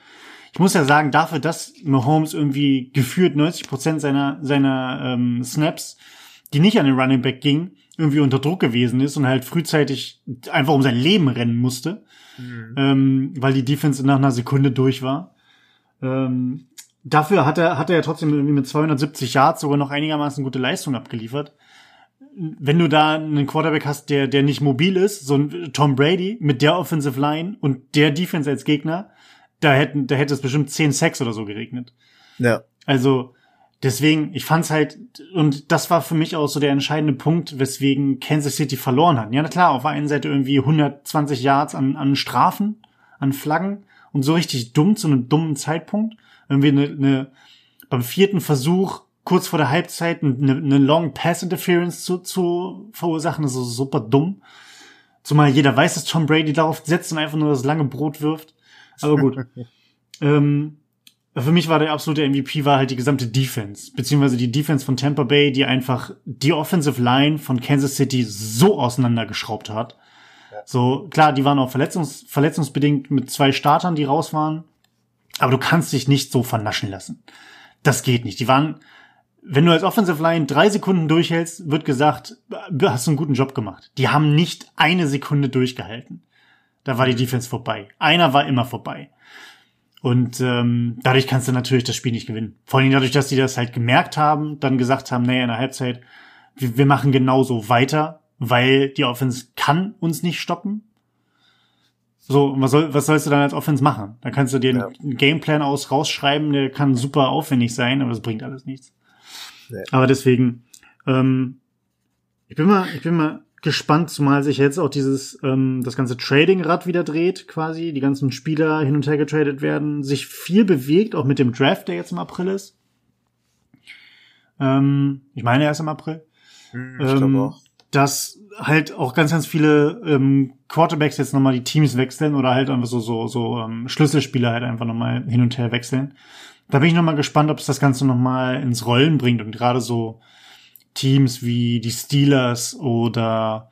Ich muss ja sagen, dafür, dass Mahomes irgendwie geführt 90 Prozent seiner, seiner ähm, Snaps, die nicht an den Running Back gingen, irgendwie unter Druck gewesen ist und halt frühzeitig einfach um sein Leben rennen musste, mhm. ähm, weil die Defense nach einer Sekunde durch war. Ähm, dafür hat er, hat er ja trotzdem irgendwie mit 270 Yards sogar noch einigermaßen gute Leistung abgeliefert wenn du da einen Quarterback hast, der, der nicht mobil ist, so ein Tom Brady mit der Offensive Line und der Defense als Gegner, da hätten, da hätte es bestimmt zehn Sacks oder so geregnet. Ja. Also, deswegen, ich fand's halt, und das war für mich auch so der entscheidende Punkt, weswegen Kansas City verloren hat. Ja, na klar, auf der einen Seite irgendwie 120 Yards an, an Strafen, an Flaggen und so richtig dumm zu einem dummen Zeitpunkt. Irgendwie eine, eine beim vierten Versuch kurz vor der Halbzeit eine, eine Long Pass Interference zu, zu verursachen, das ist super dumm. Zumal jeder weiß, dass Tom Brady darauf setzt und einfach nur das lange Brot wirft. Aber gut. ähm, für mich war der absolute MVP war halt die gesamte Defense, beziehungsweise die Defense von Tampa Bay, die einfach die Offensive Line von Kansas City so auseinandergeschraubt hat. Ja. So, klar, die waren auch verletzungs verletzungsbedingt mit zwei Startern, die raus waren. Aber du kannst dich nicht so vernaschen lassen. Das geht nicht. Die waren, wenn du als Offensive Line drei Sekunden durchhältst, wird gesagt, hast du einen guten Job gemacht. Die haben nicht eine Sekunde durchgehalten. Da war die Defense vorbei. Einer war immer vorbei. Und ähm, dadurch kannst du natürlich das Spiel nicht gewinnen. Vor allem dadurch, dass die das halt gemerkt haben, dann gesagt haben, naja, in der Halbzeit, wir, wir machen genauso weiter, weil die Offense kann uns nicht stoppen. So, was, soll, was sollst du dann als Offense machen? Da kannst du dir ja. einen Gameplan aus rausschreiben, der kann super aufwendig sein, aber das bringt alles nichts. Nee. Aber deswegen, ähm, ich bin mal, ich bin mal gespannt, zumal sich jetzt auch dieses, ähm, das ganze Trading-Rad wieder dreht, quasi, die ganzen Spieler hin und her getradet werden, sich viel bewegt, auch mit dem Draft, der jetzt im April ist. Ähm, ich meine, er ist im April. Hm, ich ähm, glaube auch. dass halt auch ganz, ganz viele ähm, Quarterbacks jetzt nochmal die Teams wechseln oder halt einfach so, so, so ähm, Schlüsselspieler halt einfach nochmal hin und her wechseln. Da bin ich nochmal gespannt, ob es das Ganze nochmal ins Rollen bringt und gerade so Teams wie die Steelers oder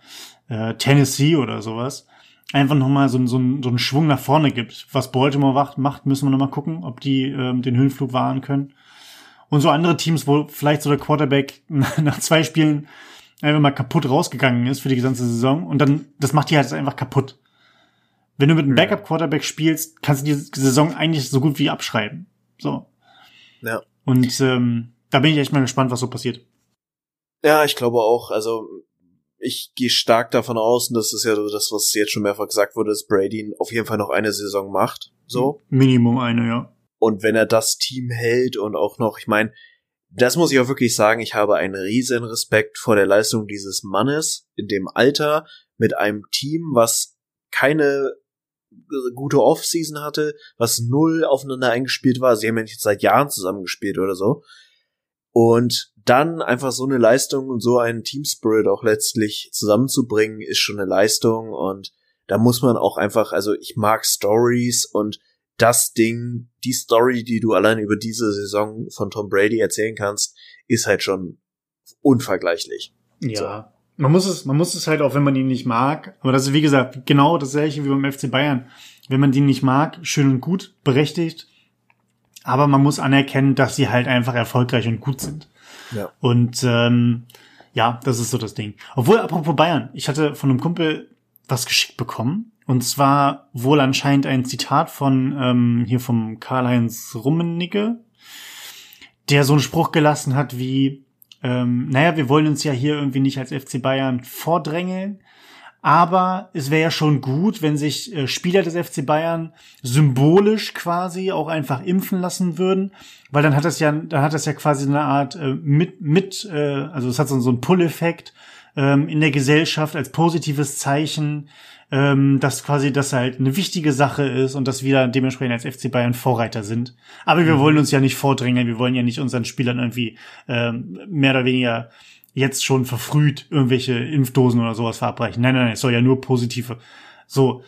äh, Tennessee oder sowas einfach nochmal so, so, so einen Schwung nach vorne gibt. Was Baltimore macht, macht müssen wir nochmal gucken, ob die ähm, den Höhenflug wahren können. Und so andere Teams, wo vielleicht so der Quarterback nach zwei Spielen einfach mal kaputt rausgegangen ist für die gesamte Saison und dann, das macht die halt einfach kaputt. Wenn du mit einem Backup-Quarterback spielst, kannst du die Saison eigentlich so gut wie abschreiben. So. Ja. Und ähm, da bin ich echt mal gespannt, was so passiert. Ja, ich glaube auch. Also ich gehe stark davon aus, und das ist ja das, was jetzt schon mehrfach gesagt wurde, dass Brady auf jeden Fall noch eine Saison macht. So. Minimum eine, ja. Und wenn er das Team hält und auch noch, ich meine, das muss ich auch wirklich sagen, ich habe einen riesen Respekt vor der Leistung dieses Mannes in dem Alter mit einem Team, was keine gute Offseason hatte, was null aufeinander eingespielt war. Sie haben ja nicht seit Jahren zusammengespielt oder so. Und dann einfach so eine Leistung und so einen Team Spirit auch letztlich zusammenzubringen, ist schon eine Leistung und da muss man auch einfach, also ich mag Stories und das Ding, die Story, die du allein über diese Saison von Tom Brady erzählen kannst, ist halt schon unvergleichlich. Ja. So. Man muss es, man muss es halt auch, wenn man ihn nicht mag. Aber das ist, wie gesagt, genau das gleiche wie beim FC Bayern. Wenn man den nicht mag, schön und gut, berechtigt. Aber man muss anerkennen, dass sie halt einfach erfolgreich und gut sind. Ja. Und ähm, ja, das ist so das Ding. Obwohl, apropos Bayern, ich hatte von einem Kumpel was geschickt bekommen. Und zwar wohl anscheinend ein Zitat von ähm, hier vom Karl-Heinz Rummenigge, der so einen Spruch gelassen hat wie, ähm, naja, wir wollen uns ja hier irgendwie nicht als FC Bayern vordrängeln, aber es wäre ja schon gut, wenn sich äh, Spieler des FC Bayern symbolisch quasi auch einfach impfen lassen würden, weil dann hat das ja, dann hat das ja quasi eine Art äh, mit, mit, äh, also es hat so, so einen Pull-Effekt ähm, in der Gesellschaft als positives Zeichen, ähm, dass quasi das halt eine wichtige Sache ist und dass wir dementsprechend als FC Bayern Vorreiter sind. Aber wir mhm. wollen uns ja nicht vordrängeln, wir wollen ja nicht unseren Spielern irgendwie ähm, mehr oder weniger jetzt schon verfrüht irgendwelche Impfdosen oder sowas verabreichen. Nein, nein, nein, es soll ja nur positive. So.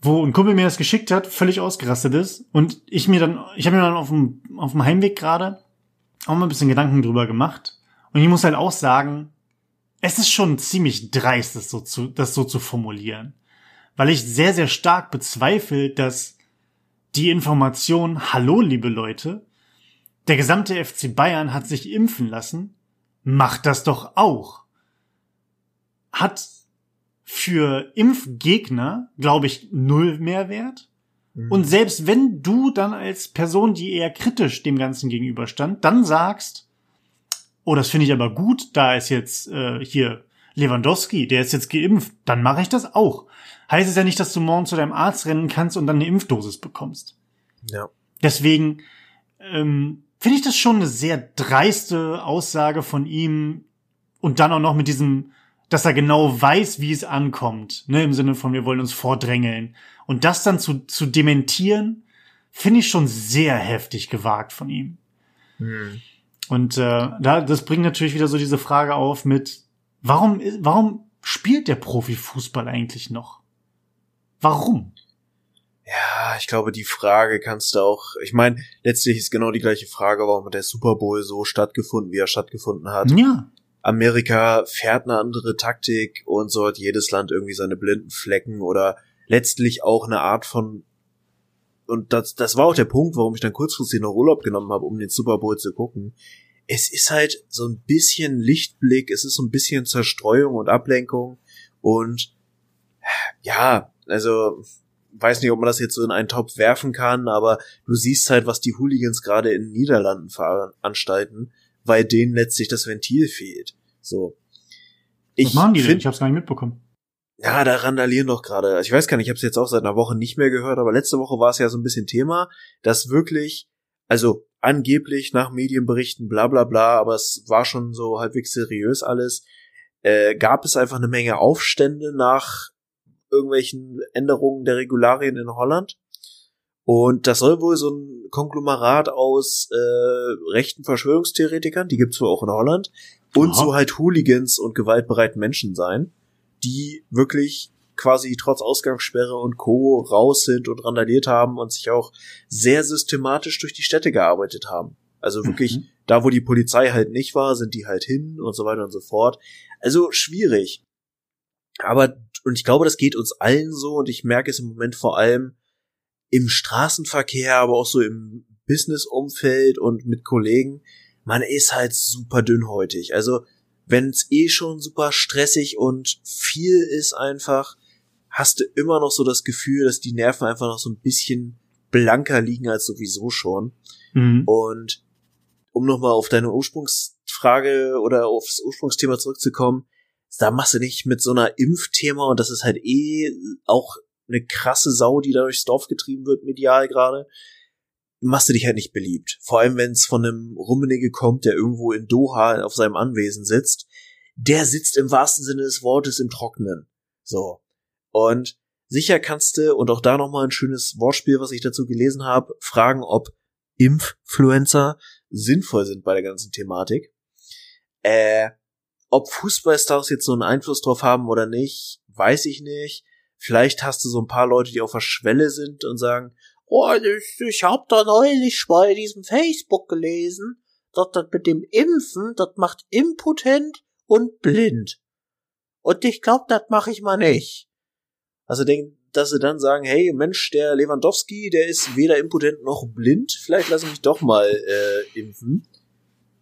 Wo ein Kumpel mir das geschickt hat, völlig ausgerastet ist und ich mir dann, ich habe mir dann auf dem, auf dem Heimweg gerade auch mal ein bisschen Gedanken drüber gemacht. Und ich muss halt auch sagen, es ist schon ziemlich dreist, das so zu, das so zu formulieren. Weil ich sehr, sehr stark bezweifle, dass die Information, hallo, liebe Leute, der gesamte FC Bayern hat sich impfen lassen, macht das doch auch. Hat für Impfgegner, glaube ich, null Mehrwert. Mhm. Und selbst wenn du dann als Person, die eher kritisch dem Ganzen gegenüberstand, dann sagst, oh, das finde ich aber gut, da ist jetzt äh, hier Lewandowski, der ist jetzt geimpft, dann mache ich das auch. Heißt es ja nicht, dass du morgen zu deinem Arzt rennen kannst und dann eine Impfdosis bekommst. Ja. Deswegen ähm, finde ich das schon eine sehr dreiste Aussage von ihm und dann auch noch mit diesem, dass er genau weiß, wie es ankommt, ne, im Sinne von wir wollen uns vordrängeln und das dann zu, zu dementieren, finde ich schon sehr heftig gewagt von ihm. Hm. Und äh, da, das bringt natürlich wieder so diese Frage auf mit, warum, warum spielt der Profifußball eigentlich noch? Warum? Ja, ich glaube, die Frage kannst du auch, ich meine, letztlich ist genau die gleiche Frage, warum hat der Super Bowl so stattgefunden, wie er stattgefunden hat. Ja. Amerika fährt eine andere Taktik und so hat jedes Land irgendwie seine blinden Flecken oder letztlich auch eine Art von und das, das war auch der Punkt, warum ich dann kurzfristig noch Urlaub genommen habe, um den Super Bowl zu gucken. Es ist halt so ein bisschen Lichtblick, es ist so ein bisschen Zerstreuung und Ablenkung und ja, also weiß nicht, ob man das jetzt so in einen Topf werfen kann, aber du siehst halt, was die Hooligans gerade in den Niederlanden veranstalten, weil denen letztlich das Ventil fehlt. So. Ich was machen die denn? Ich hab's gar nicht mitbekommen. Ja, da randalieren doch gerade. Also ich weiß gar nicht, ich habe es jetzt auch seit einer Woche nicht mehr gehört, aber letzte Woche war es ja so ein bisschen Thema, dass wirklich, also angeblich nach Medienberichten, bla bla bla, aber es war schon so halbwegs seriös alles, äh, gab es einfach eine Menge Aufstände nach irgendwelchen Änderungen der Regularien in Holland. Und das soll wohl so ein Konglomerat aus äh, rechten Verschwörungstheoretikern, die gibt's wohl auch in Holland, und Aha. so halt Hooligans und gewaltbereiten Menschen sein, die wirklich quasi trotz Ausgangssperre und Co. raus sind und randaliert haben und sich auch sehr systematisch durch die Städte gearbeitet haben. Also wirklich, mhm. da wo die Polizei halt nicht war, sind die halt hin und so weiter und so fort. Also schwierig. Aber, und ich glaube, das geht uns allen so und ich merke es im Moment vor allem im Straßenverkehr, aber auch so im Business-Umfeld und mit Kollegen. Man ist halt super dünnhäutig. Also, wenn es eh schon super stressig und viel ist einfach, hast du immer noch so das Gefühl, dass die Nerven einfach noch so ein bisschen blanker liegen als sowieso schon. Mhm. Und um nochmal auf deine Ursprungsfrage oder aufs Ursprungsthema zurückzukommen, da machst du nicht mit so einer Impfthema und das ist halt eh auch eine krasse Sau, die da durchs Dorf getrieben wird, medial gerade, machst du dich halt nicht beliebt. Vor allem, wenn es von einem Rummenigge kommt, der irgendwo in Doha auf seinem Anwesen sitzt. Der sitzt im wahrsten Sinne des Wortes im Trockenen. So. Und sicher kannst du, und auch da nochmal ein schönes Wortspiel, was ich dazu gelesen habe, fragen, ob Impffluencer sinnvoll sind bei der ganzen Thematik. Äh, ob Fußballstars jetzt so einen Einfluss drauf haben oder nicht, weiß ich nicht. Vielleicht hast du so ein paar Leute, die auf der Schwelle sind und sagen, oh, ich, ich hab da neulich bei diesem Facebook gelesen, dass das mit dem Impfen, das macht impotent und blind. Und ich glaube, das mache ich mal nicht. Also denk, dass sie dann sagen, hey Mensch, der Lewandowski, der ist weder impotent noch blind, vielleicht lass ich mich doch mal äh, impfen.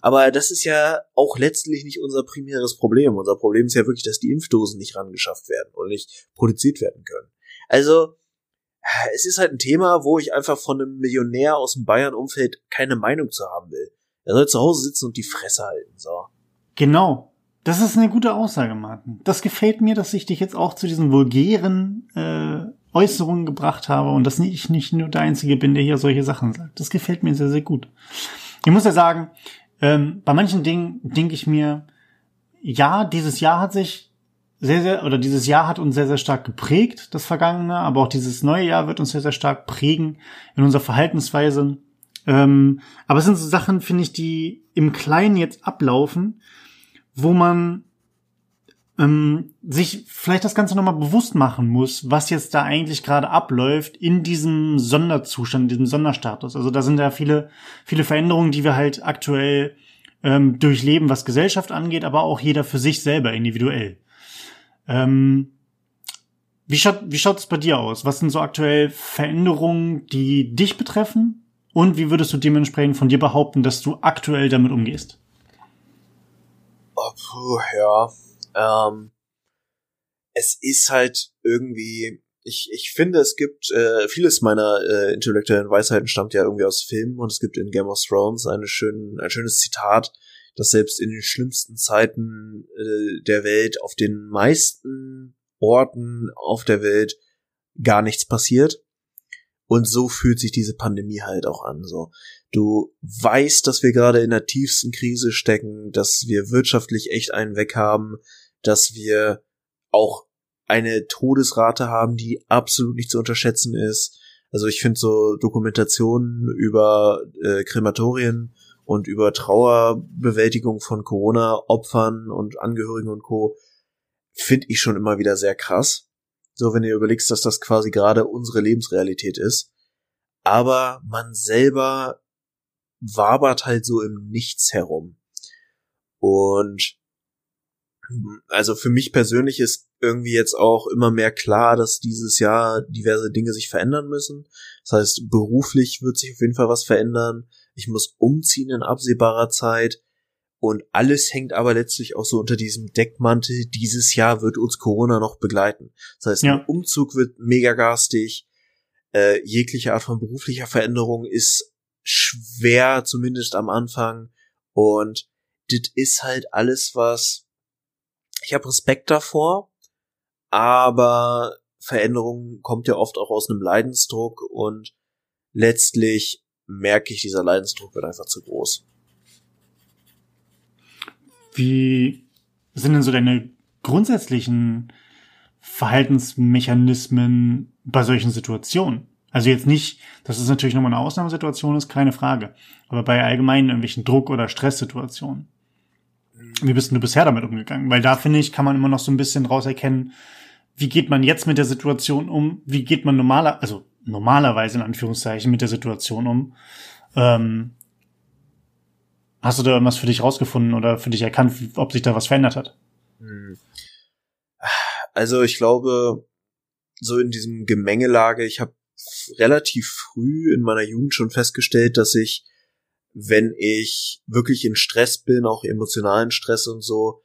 Aber das ist ja auch letztlich nicht unser primäres Problem. Unser Problem ist ja wirklich, dass die Impfdosen nicht rangeschafft werden und nicht produziert werden können. Also, es ist halt ein Thema, wo ich einfach von einem Millionär aus dem Bayern-Umfeld keine Meinung zu haben will. Er soll zu Hause sitzen und die Fresse halten, so. Genau. Das ist eine gute Aussage, Martin. Das gefällt mir, dass ich dich jetzt auch zu diesen vulgären äh, Äußerungen gebracht habe und dass ich nicht nur der Einzige bin, der hier solche Sachen sagt. Das gefällt mir sehr, sehr gut. Ich muss ja sagen, ähm, bei manchen Dingen denke ich mir, ja, dieses Jahr hat sich sehr, sehr, oder dieses Jahr hat uns sehr, sehr stark geprägt, das vergangene, aber auch dieses neue Jahr wird uns sehr, sehr stark prägen in unserer Verhaltensweise. Ähm, aber es sind so Sachen, finde ich, die im Kleinen jetzt ablaufen, wo man ähm, sich vielleicht das Ganze nochmal bewusst machen muss, was jetzt da eigentlich gerade abläuft in diesem Sonderzustand, in diesem Sonderstatus. Also da sind ja viele, viele Veränderungen, die wir halt aktuell ähm, durchleben, was Gesellschaft angeht, aber auch jeder für sich selber individuell. Ähm, wie schaut wie schaut es bei dir aus? Was sind so aktuell Veränderungen, die dich betreffen? Und wie würdest du dementsprechend von dir behaupten, dass du aktuell damit umgehst? Oh, puh, ja, ähm, es ist halt irgendwie, ich, ich finde, es gibt, äh, vieles meiner äh, intellektuellen Weisheiten stammt ja irgendwie aus Filmen und es gibt in Game of Thrones eine schön, ein schönes Zitat, dass selbst in den schlimmsten Zeiten äh, der Welt auf den meisten Orten auf der Welt gar nichts passiert. Und so fühlt sich diese Pandemie halt auch an. So, du weißt, dass wir gerade in der tiefsten Krise stecken, dass wir wirtschaftlich echt einen weg haben, dass wir auch eine Todesrate haben, die absolut nicht zu unterschätzen ist. Also ich finde so Dokumentationen über äh, Krematorien und über Trauerbewältigung von Corona-Opfern und Angehörigen und Co. finde ich schon immer wieder sehr krass. So, wenn ihr überlegst, dass das quasi gerade unsere Lebensrealität ist. Aber man selber wabert halt so im Nichts herum. Und also für mich persönlich ist irgendwie jetzt auch immer mehr klar, dass dieses Jahr diverse Dinge sich verändern müssen. Das heißt, beruflich wird sich auf jeden Fall was verändern. Ich muss umziehen in absehbarer Zeit. Und alles hängt aber letztlich auch so unter diesem Deckmantel. Dieses Jahr wird uns Corona noch begleiten. Das heißt, ja. Umzug wird mega garstig. Äh, jegliche Art von beruflicher Veränderung ist schwer, zumindest am Anfang. Und das ist halt alles, was ich habe Respekt davor, aber Veränderung kommt ja oft auch aus einem Leidensdruck und letztlich merke ich, dieser Leidensdruck wird einfach zu groß. Wie sind denn so deine grundsätzlichen Verhaltensmechanismen bei solchen Situationen? Also jetzt nicht, dass es natürlich nochmal eine Ausnahmesituation ist, keine Frage. Aber bei allgemeinen irgendwelchen Druck- oder Stresssituationen. Wie bist du bisher damit umgegangen? Weil da finde ich, kann man immer noch so ein bisschen raus erkennen, wie geht man jetzt mit der Situation um? Wie geht man normaler, also normalerweise in Anführungszeichen mit der Situation um? Ähm, hast du da irgendwas für dich rausgefunden oder für dich erkannt, ob sich da was verändert hat? Hm. Also ich glaube, so in diesem Gemengelage, ich habe relativ früh in meiner Jugend schon festgestellt, dass ich, wenn ich wirklich in Stress bin, auch emotionalen Stress und so,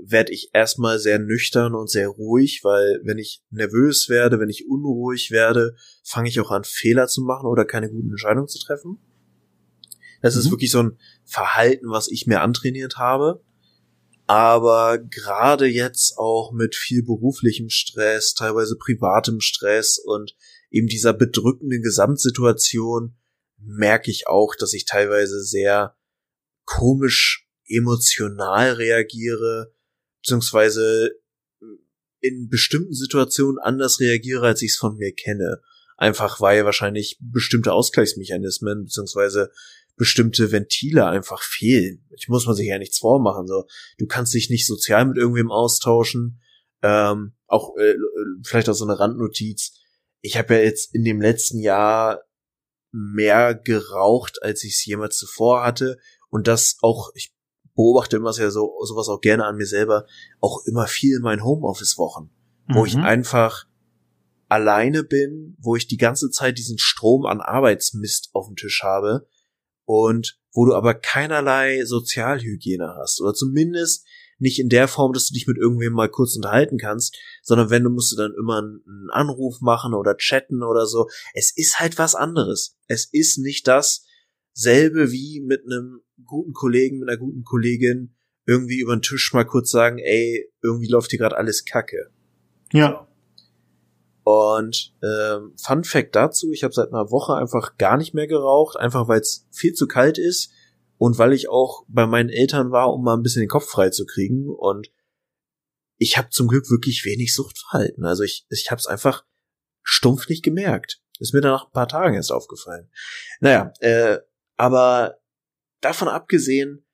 werde ich erstmal sehr nüchtern und sehr ruhig, weil wenn ich nervös werde, wenn ich unruhig werde, fange ich auch an Fehler zu machen oder keine guten Entscheidungen zu treffen. Das mhm. ist wirklich so ein Verhalten, was ich mir antrainiert habe. Aber gerade jetzt auch mit viel beruflichem Stress, teilweise privatem Stress und eben dieser bedrückenden Gesamtsituation merke ich auch, dass ich teilweise sehr komisch emotional reagiere, beziehungsweise in bestimmten Situationen anders reagiere, als ich es von mir kenne. Einfach weil wahrscheinlich bestimmte Ausgleichsmechanismen beziehungsweise bestimmte Ventile einfach fehlen. Ich muss man sich ja nichts vormachen. So, du kannst dich nicht sozial mit irgendwem austauschen. Ähm, auch äh, vielleicht auch so eine Randnotiz. Ich habe ja jetzt in dem letzten Jahr mehr geraucht, als ich es jemals zuvor hatte. Und das auch, ich beobachte immer sehr so sowas auch gerne an mir selber, auch immer viel in meinen Homeoffice-Wochen, mhm. wo ich mhm. einfach alleine bin, wo ich die ganze Zeit diesen Strom an Arbeitsmist auf dem Tisch habe und wo du aber keinerlei Sozialhygiene hast oder zumindest nicht in der Form, dass du dich mit irgendwem mal kurz unterhalten kannst, sondern wenn du musst du dann immer einen Anruf machen oder chatten oder so. Es ist halt was anderes. Es ist nicht dasselbe wie mit einem guten Kollegen, mit einer guten Kollegin irgendwie über den Tisch mal kurz sagen, ey, irgendwie läuft hier gerade alles Kacke. Ja. Und ähm, Fun Fact dazu, ich habe seit einer Woche einfach gar nicht mehr geraucht, einfach weil es viel zu kalt ist und weil ich auch bei meinen Eltern war, um mal ein bisschen den Kopf frei zu kriegen. Und ich habe zum Glück wirklich wenig Suchtverhalten. Also ich, ich habe es einfach stumpf nicht gemerkt. Ist mir dann nach ein paar Tagen erst aufgefallen. Naja, äh, aber davon abgesehen,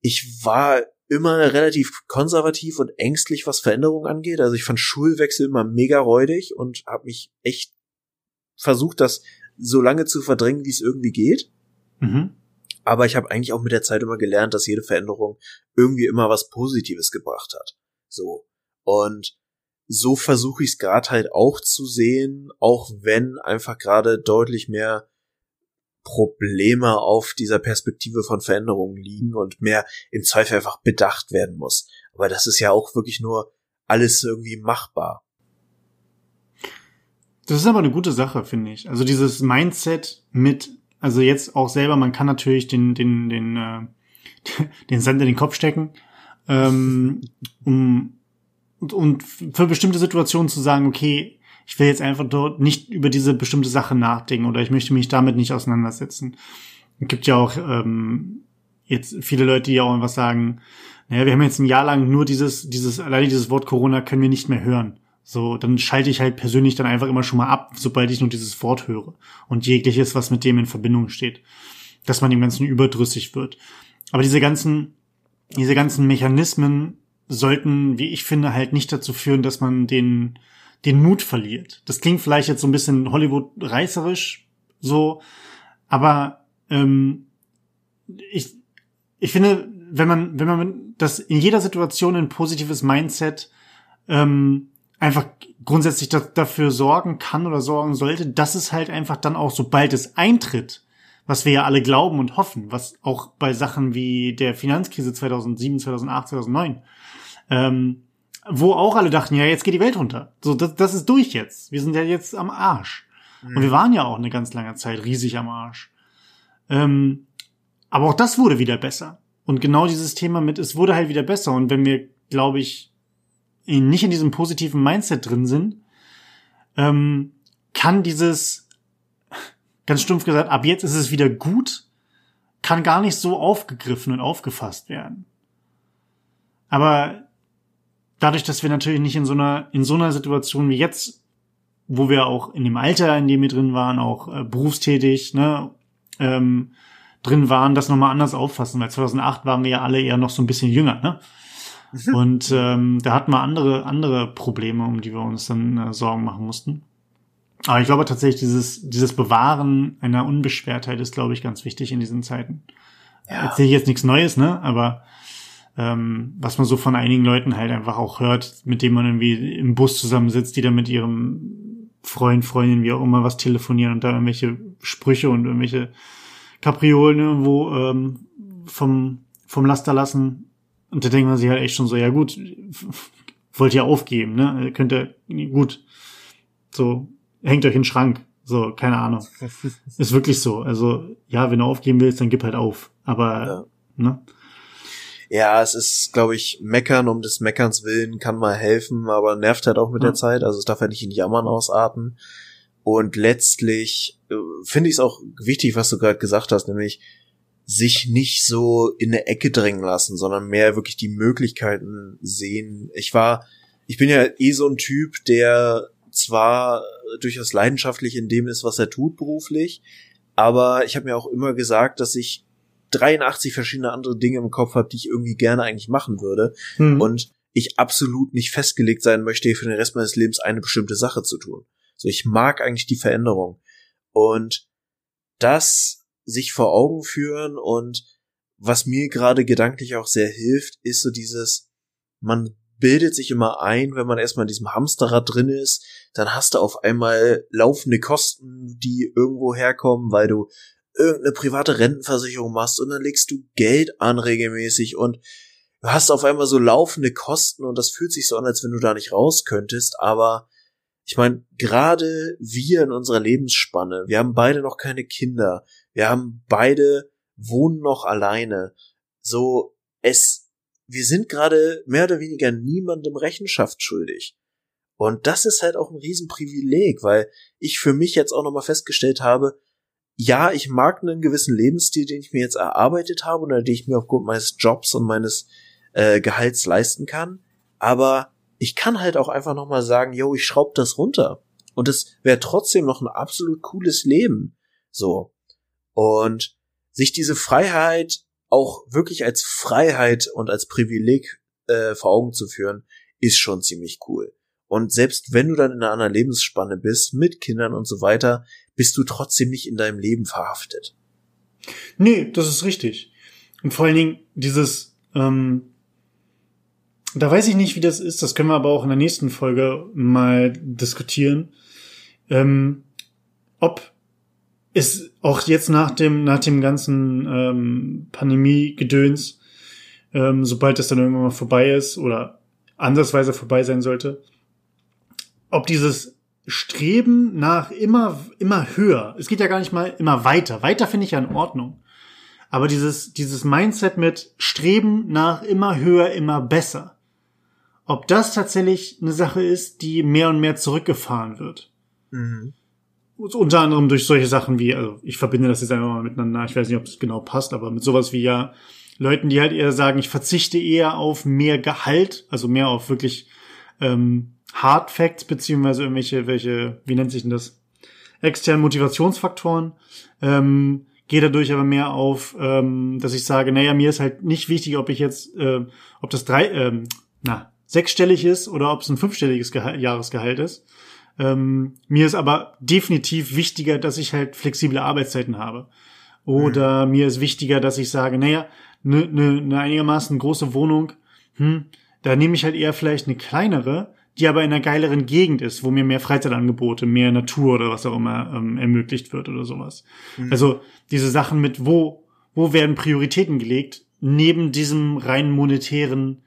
ich war immer relativ konservativ und ängstlich, was Veränderungen angeht. Also ich fand Schulwechsel immer mega räudig und habe mich echt versucht, das so lange zu verdrängen, wie es irgendwie geht. Mhm. Aber ich habe eigentlich auch mit der Zeit immer gelernt, dass jede Veränderung irgendwie immer was Positives gebracht hat. So. Und so versuche ich es gerade halt auch zu sehen, auch wenn einfach gerade deutlich mehr Probleme auf dieser Perspektive von Veränderungen liegen und mehr im Zweifel einfach bedacht werden muss. Aber das ist ja auch wirklich nur alles irgendwie machbar. Das ist aber eine gute Sache, finde ich. Also dieses Mindset mit, also jetzt auch selber, man kann natürlich den, den, den, äh, den Sand in den Kopf stecken, ähm, um, und, und für bestimmte Situationen zu sagen, okay, ich will jetzt einfach dort nicht über diese bestimmte Sache nachdenken oder ich möchte mich damit nicht auseinandersetzen. Es gibt ja auch ähm, jetzt viele Leute, die auch was sagen, naja, wir haben jetzt ein Jahr lang nur dieses, dieses, alleine dieses Wort Corona können wir nicht mehr hören. So, dann schalte ich halt persönlich dann einfach immer schon mal ab, sobald ich nur dieses Wort höre und jegliches, was mit dem in Verbindung steht, dass man dem Ganzen überdrüssig wird. Aber diese ganzen, diese ganzen Mechanismen sollten, wie ich finde, halt nicht dazu führen, dass man den, den Mut verliert. Das klingt vielleicht jetzt so ein bisschen Hollywood-reißerisch so, aber ähm, ich, ich finde, wenn man, wenn man das in jeder Situation ein positives Mindset ähm, einfach grundsätzlich da, dafür sorgen kann oder sorgen sollte, dass es halt einfach dann auch, sobald es eintritt, was wir ja alle glauben und hoffen, was auch bei Sachen wie der Finanzkrise 2007, 2008, 2009 ähm, wo auch alle dachten, ja, jetzt geht die Welt runter. So, das, das ist durch jetzt. Wir sind ja jetzt am Arsch. Mhm. Und wir waren ja auch eine ganz lange Zeit riesig am Arsch. Ähm, aber auch das wurde wieder besser. Und genau dieses Thema mit, es wurde halt wieder besser. Und wenn wir, glaube ich, nicht in diesem positiven Mindset drin sind, ähm, kann dieses, ganz stumpf gesagt, ab jetzt ist es wieder gut, kann gar nicht so aufgegriffen und aufgefasst werden. Aber dadurch, dass wir natürlich nicht in so einer, in so einer Situation wie jetzt wo wir auch in dem Alter, in dem wir drin waren, auch äh, berufstätig, ne, ähm, drin waren, das nochmal anders auffassen, weil 2008 waren wir ja alle eher noch so ein bisschen jünger, ne? Und ähm, da hatten wir andere, andere Probleme, um die wir uns dann äh, Sorgen machen mussten. Aber ich glaube tatsächlich, dieses, dieses Bewahren einer Unbeschwertheit ist, glaube ich, ganz wichtig in diesen Zeiten. Ja. Erzähle ich jetzt nichts Neues, ne? Aber ähm, was man so von einigen Leuten halt einfach auch hört, mit denen man irgendwie im Bus zusammensitzt, die da mit ihrem Freund, Freundin, wie auch immer, was telefonieren und da irgendwelche Sprüche und irgendwelche Kapriolen irgendwo ähm, vom, vom Laster lassen. Und da denkt man sich halt echt schon so, ja gut, wollt ihr aufgeben, ne? Könnt ihr, gut, so, hängt euch in den Schrank. So, keine Ahnung. Ist wirklich so. Also, ja, wenn du aufgeben willst, dann gib halt auf. Aber, ja. ne? Ja, es ist, glaube ich, meckern um des Meckerns willen kann mal helfen, aber nervt halt auch mit ja. der Zeit. Also es darf ja nicht in Jammern ausarten. Und letztlich äh, finde ich es auch wichtig, was du gerade gesagt hast, nämlich sich nicht so in eine Ecke drängen lassen, sondern mehr wirklich die Möglichkeiten sehen. Ich war, ich bin ja eh so ein Typ, der zwar durchaus leidenschaftlich in dem ist, was er tut beruflich, aber ich habe mir auch immer gesagt, dass ich 83 verschiedene andere Dinge im Kopf habe, die ich irgendwie gerne eigentlich machen würde. Mhm. Und ich absolut nicht festgelegt sein möchte, für den Rest meines Lebens eine bestimmte Sache zu tun. So, ich mag eigentlich die Veränderung. Und das sich vor Augen führen. Und was mir gerade gedanklich auch sehr hilft, ist so dieses, man bildet sich immer ein, wenn man erstmal in diesem Hamsterrad drin ist, dann hast du auf einmal laufende Kosten, die irgendwo herkommen, weil du irgendeine private Rentenversicherung machst und dann legst du Geld an regelmäßig und du hast auf einmal so laufende Kosten und das fühlt sich so an, als wenn du da nicht raus könntest, aber ich meine, gerade wir in unserer Lebensspanne, wir haben beide noch keine Kinder, wir haben beide wohnen noch alleine. So, es, wir sind gerade mehr oder weniger niemandem Rechenschaft schuldig. Und das ist halt auch ein Riesenprivileg, weil ich für mich jetzt auch nochmal festgestellt habe, ja, ich mag einen gewissen Lebensstil, den ich mir jetzt erarbeitet habe oder den ich mir aufgrund meines Jobs und meines äh, Gehalts leisten kann. Aber ich kann halt auch einfach noch mal sagen, yo, ich schraub das runter. Und es wäre trotzdem noch ein absolut cooles Leben. So. Und sich diese Freiheit auch wirklich als Freiheit und als Privileg äh, vor Augen zu führen, ist schon ziemlich cool. Und selbst wenn du dann in einer anderen Lebensspanne bist, mit Kindern und so weiter, bist du trotzdem nicht in deinem Leben verhaftet. Nee, das ist richtig. Und vor allen Dingen dieses, ähm, da weiß ich nicht, wie das ist, das können wir aber auch in der nächsten Folge mal diskutieren, ähm, ob es auch jetzt nach dem, nach dem ganzen ähm, Pandemie-Gedöns, ähm, sobald es dann irgendwann mal vorbei ist oder ansatzweise vorbei sein sollte, ob dieses Streben nach immer, immer höher. Es geht ja gar nicht mal immer weiter. Weiter finde ich ja in Ordnung. Aber dieses, dieses Mindset mit Streben nach immer höher, immer besser. Ob das tatsächlich eine Sache ist, die mehr und mehr zurückgefahren wird. Mhm. Unter anderem durch solche Sachen wie, also ich verbinde das jetzt einfach mal miteinander, ich weiß nicht, ob es genau passt, aber mit sowas wie ja, Leuten, die halt eher sagen, ich verzichte eher auf mehr Gehalt, also mehr auf wirklich ähm, Hard Facts beziehungsweise irgendwelche, welche, wie nennt sich denn das? Externen Motivationsfaktoren. Ähm, gehe dadurch aber mehr auf, ähm, dass ich sage, naja, mir ist halt nicht wichtig, ob ich jetzt, äh, ob das drei, ähm, na, sechsstellig ist oder ob es ein fünfstelliges Gehalt, Jahresgehalt ist. Ähm, mir ist aber definitiv wichtiger, dass ich halt flexible Arbeitszeiten habe. Oder mhm. mir ist wichtiger, dass ich sage, naja, eine ne, ne einigermaßen große Wohnung, hm, da nehme ich halt eher vielleicht eine kleinere, die aber in einer geileren Gegend ist, wo mir mehr Freizeitangebote, mehr Natur oder was auch immer ähm, ermöglicht wird oder sowas. Mhm. Also diese Sachen mit, wo, wo werden Prioritäten gelegt, neben diesem rein monetären,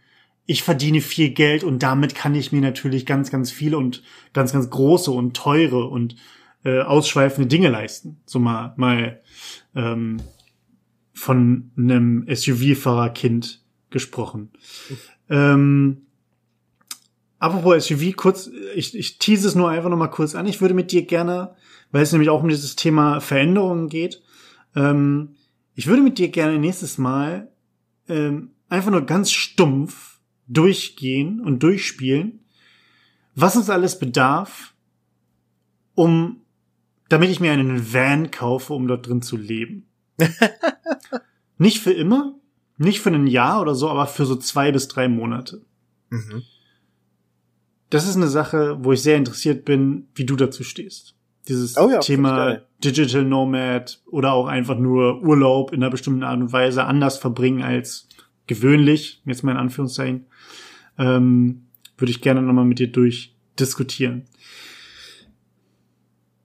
ich verdiene viel Geld und damit kann ich mir natürlich ganz, ganz viele und ganz, ganz große und teure und äh, ausschweifende Dinge leisten. So mal, mal ähm, von einem SUV-Fahrerkind gesprochen. Ähm, Apropos SUV, kurz, ich, ich tease es nur einfach noch mal kurz an. Ich würde mit dir gerne, weil es nämlich auch um dieses Thema Veränderungen geht, ähm, ich würde mit dir gerne nächstes Mal ähm, einfach nur ganz stumpf durchgehen und durchspielen, was es alles bedarf, um, damit ich mir einen Van kaufe, um dort drin zu leben. nicht für immer, nicht für ein Jahr oder so, aber für so zwei bis drei Monate. Mhm. Das ist eine Sache, wo ich sehr interessiert bin, wie du dazu stehst. Dieses oh ja, Thema Digital Nomad oder auch einfach nur Urlaub in einer bestimmten Art und Weise anders verbringen als gewöhnlich, jetzt mal in Anführungszeichen, ähm, würde ich gerne nochmal mit dir durchdiskutieren.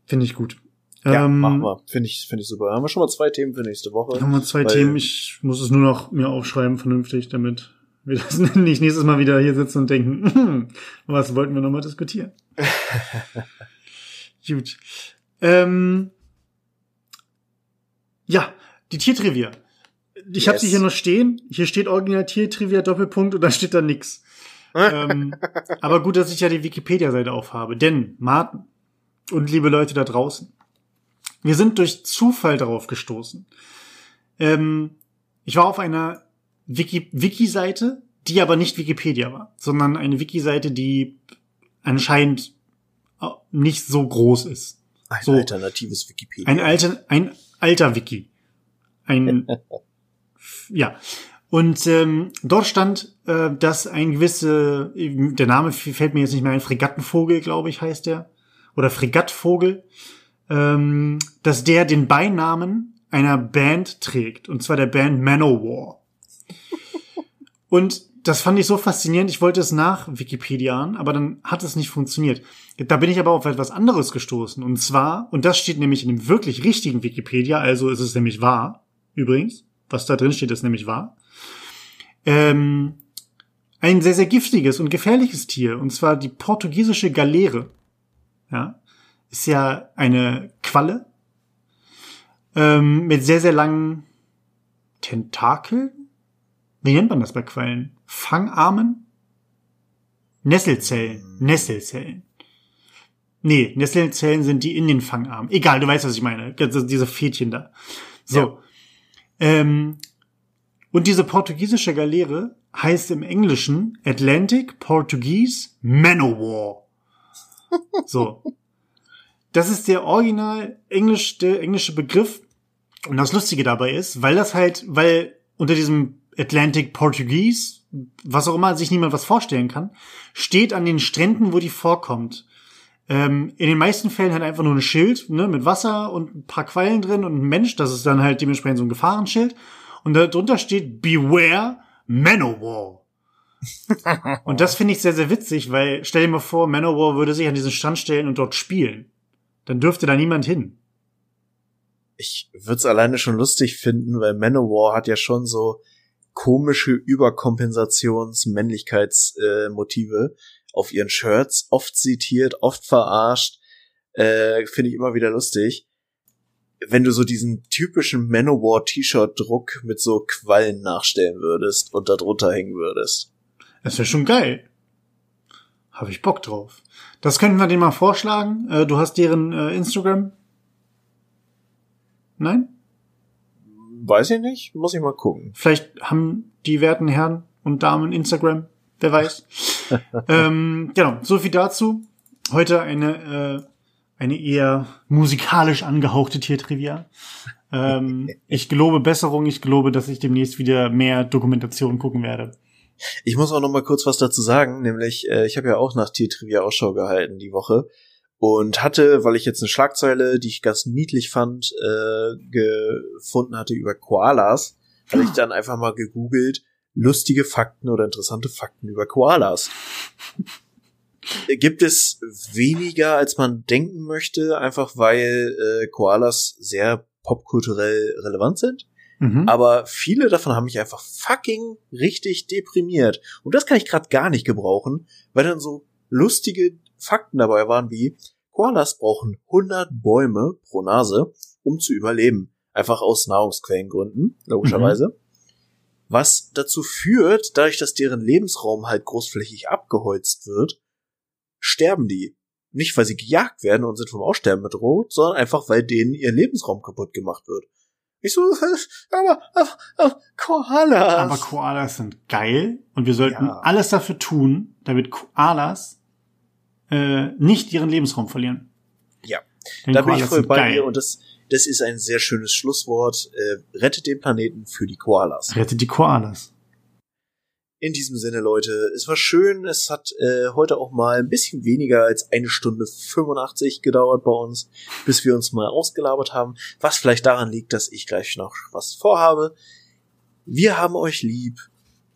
Finde ich gut. Ja, ähm, machen wir. Finde ich, finde ich super. Haben wir schon mal zwei Themen für nächste Woche? Haben wir zwei Themen. Ich muss es nur noch mir aufschreiben, vernünftig, damit wir das nicht nächstes Mal wieder hier sitzen und denken, hm, was wollten wir nochmal diskutieren? Gut. Ähm, ja, die Tiertrivia. Ich yes. habe sie hier noch stehen. Hier steht original Tiertrivia Doppelpunkt und da steht da nix. Ähm, aber gut, dass ich ja die Wikipedia-Seite aufhabe. Denn, Martin und liebe Leute da draußen, wir sind durch Zufall darauf gestoßen. Ähm, ich war auf einer Wiki Wiki-Seite, die aber nicht Wikipedia war, sondern eine Wiki-Seite, die anscheinend nicht so groß ist. Ein so, alternatives Wikipedia. Ein alter, ein alter Wiki. Ein, ja. Und ähm, dort stand, äh, dass ein gewisse, der Name fällt mir jetzt nicht mehr ein, Fregattenvogel, glaube ich, heißt der, oder Fregattvogel, ähm, dass der den Beinamen einer Band trägt, und zwar der Band Manowar. Und das fand ich so faszinierend, ich wollte es nach Wikipedia, aber dann hat es nicht funktioniert. Da bin ich aber auf etwas anderes gestoßen. Und zwar, und das steht nämlich in dem wirklich richtigen Wikipedia, also ist es nämlich wahr, übrigens, was da drin steht, ist nämlich wahr. Ähm, ein sehr, sehr giftiges und gefährliches Tier, und zwar die portugiesische Galeere. Ja, ist ja eine Qualle ähm, mit sehr, sehr langen Tentakeln. Wie nennt man das bei Quallen? Fangarmen? Nesselzellen. Nesselzellen. Nee, Nesselzellen sind die in den Fangarmen. Egal, du weißt, was ich meine. Diese Fädchen da. So. Ja. Ähm, und diese portugiesische Galeere heißt im Englischen Atlantic Portuguese Manowar. So. Das ist der original englisch, der englische Begriff. Und das Lustige dabei ist, weil das halt, weil unter diesem Atlantic Portuguese, was auch immer sich niemand was vorstellen kann, steht an den Stränden, wo die vorkommt. Ähm, in den meisten Fällen halt einfach nur ein Schild ne, mit Wasser und ein paar Quallen drin und ein Mensch, das ist dann halt dementsprechend so ein Gefahrenschild. Und darunter steht Beware Manowar. und das finde ich sehr, sehr witzig, weil stell dir mal vor, Manowar würde sich an diesen Strand stellen und dort spielen. Dann dürfte da niemand hin. Ich würde es alleine schon lustig finden, weil Manowar hat ja schon so komische Überkompensations-Männlichkeitsmotive äh, auf ihren Shirts, oft zitiert, oft verarscht, äh, finde ich immer wieder lustig. Wenn du so diesen typischen Manowar-T-Shirt-Druck mit so Quallen nachstellen würdest und da drunter hängen würdest. Das wäre schon geil. Habe ich Bock drauf. Das könnten wir dir mal vorschlagen. Äh, du hast deren äh, Instagram? Nein? Weiß ich nicht, muss ich mal gucken. Vielleicht haben die werten Herren und Damen Instagram, wer weiß. ähm, genau, so viel dazu. Heute eine, äh, eine eher musikalisch angehauchte Tiertrivia. Ähm, ich gelobe Besserung, ich gelobe, dass ich demnächst wieder mehr Dokumentation gucken werde. Ich muss auch noch mal kurz was dazu sagen, nämlich äh, ich habe ja auch nach Tiertrivia Ausschau gehalten die Woche und hatte, weil ich jetzt eine Schlagzeile, die ich ganz niedlich fand, äh, gefunden hatte über Koalas, hatte ich dann einfach mal gegoogelt, lustige Fakten oder interessante Fakten über Koalas. Gibt es weniger, als man denken möchte, einfach weil äh, Koalas sehr popkulturell relevant sind. Mhm. Aber viele davon haben mich einfach fucking richtig deprimiert. Und das kann ich gerade gar nicht gebrauchen, weil dann so lustige Fakten dabei waren wie, Koalas brauchen 100 Bäume pro Nase, um zu überleben. Einfach aus Nahrungsquellengründen, logischerweise. Mhm. Was dazu führt, dadurch, dass deren Lebensraum halt großflächig abgeholzt wird, sterben die. Nicht, weil sie gejagt werden und sind vom Aussterben bedroht, sondern einfach, weil denen ihr Lebensraum kaputt gemacht wird. Ich so, aber, aber, aber Koalas. Aber Koalas sind geil und wir sollten ja. alles dafür tun, damit Koalas äh, nicht ihren Lebensraum verlieren. Ja, Denn da bin ich Koalas voll bei geil. dir und das, das ist ein sehr schönes Schlusswort. Äh, rettet den Planeten für die Koalas. Rettet die Koalas. In diesem Sinne, Leute, es war schön. Es hat äh, heute auch mal ein bisschen weniger als eine Stunde 85 gedauert bei uns, bis wir uns mal ausgelabert haben. Was vielleicht daran liegt, dass ich gleich noch was vorhabe. Wir haben euch lieb.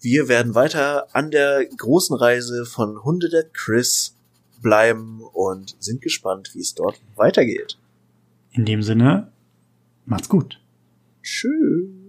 Wir werden weiter an der großen Reise von Hunde der Chris bleiben und sind gespannt, wie es dort weitergeht. In dem Sinne, macht's gut. Tschüss.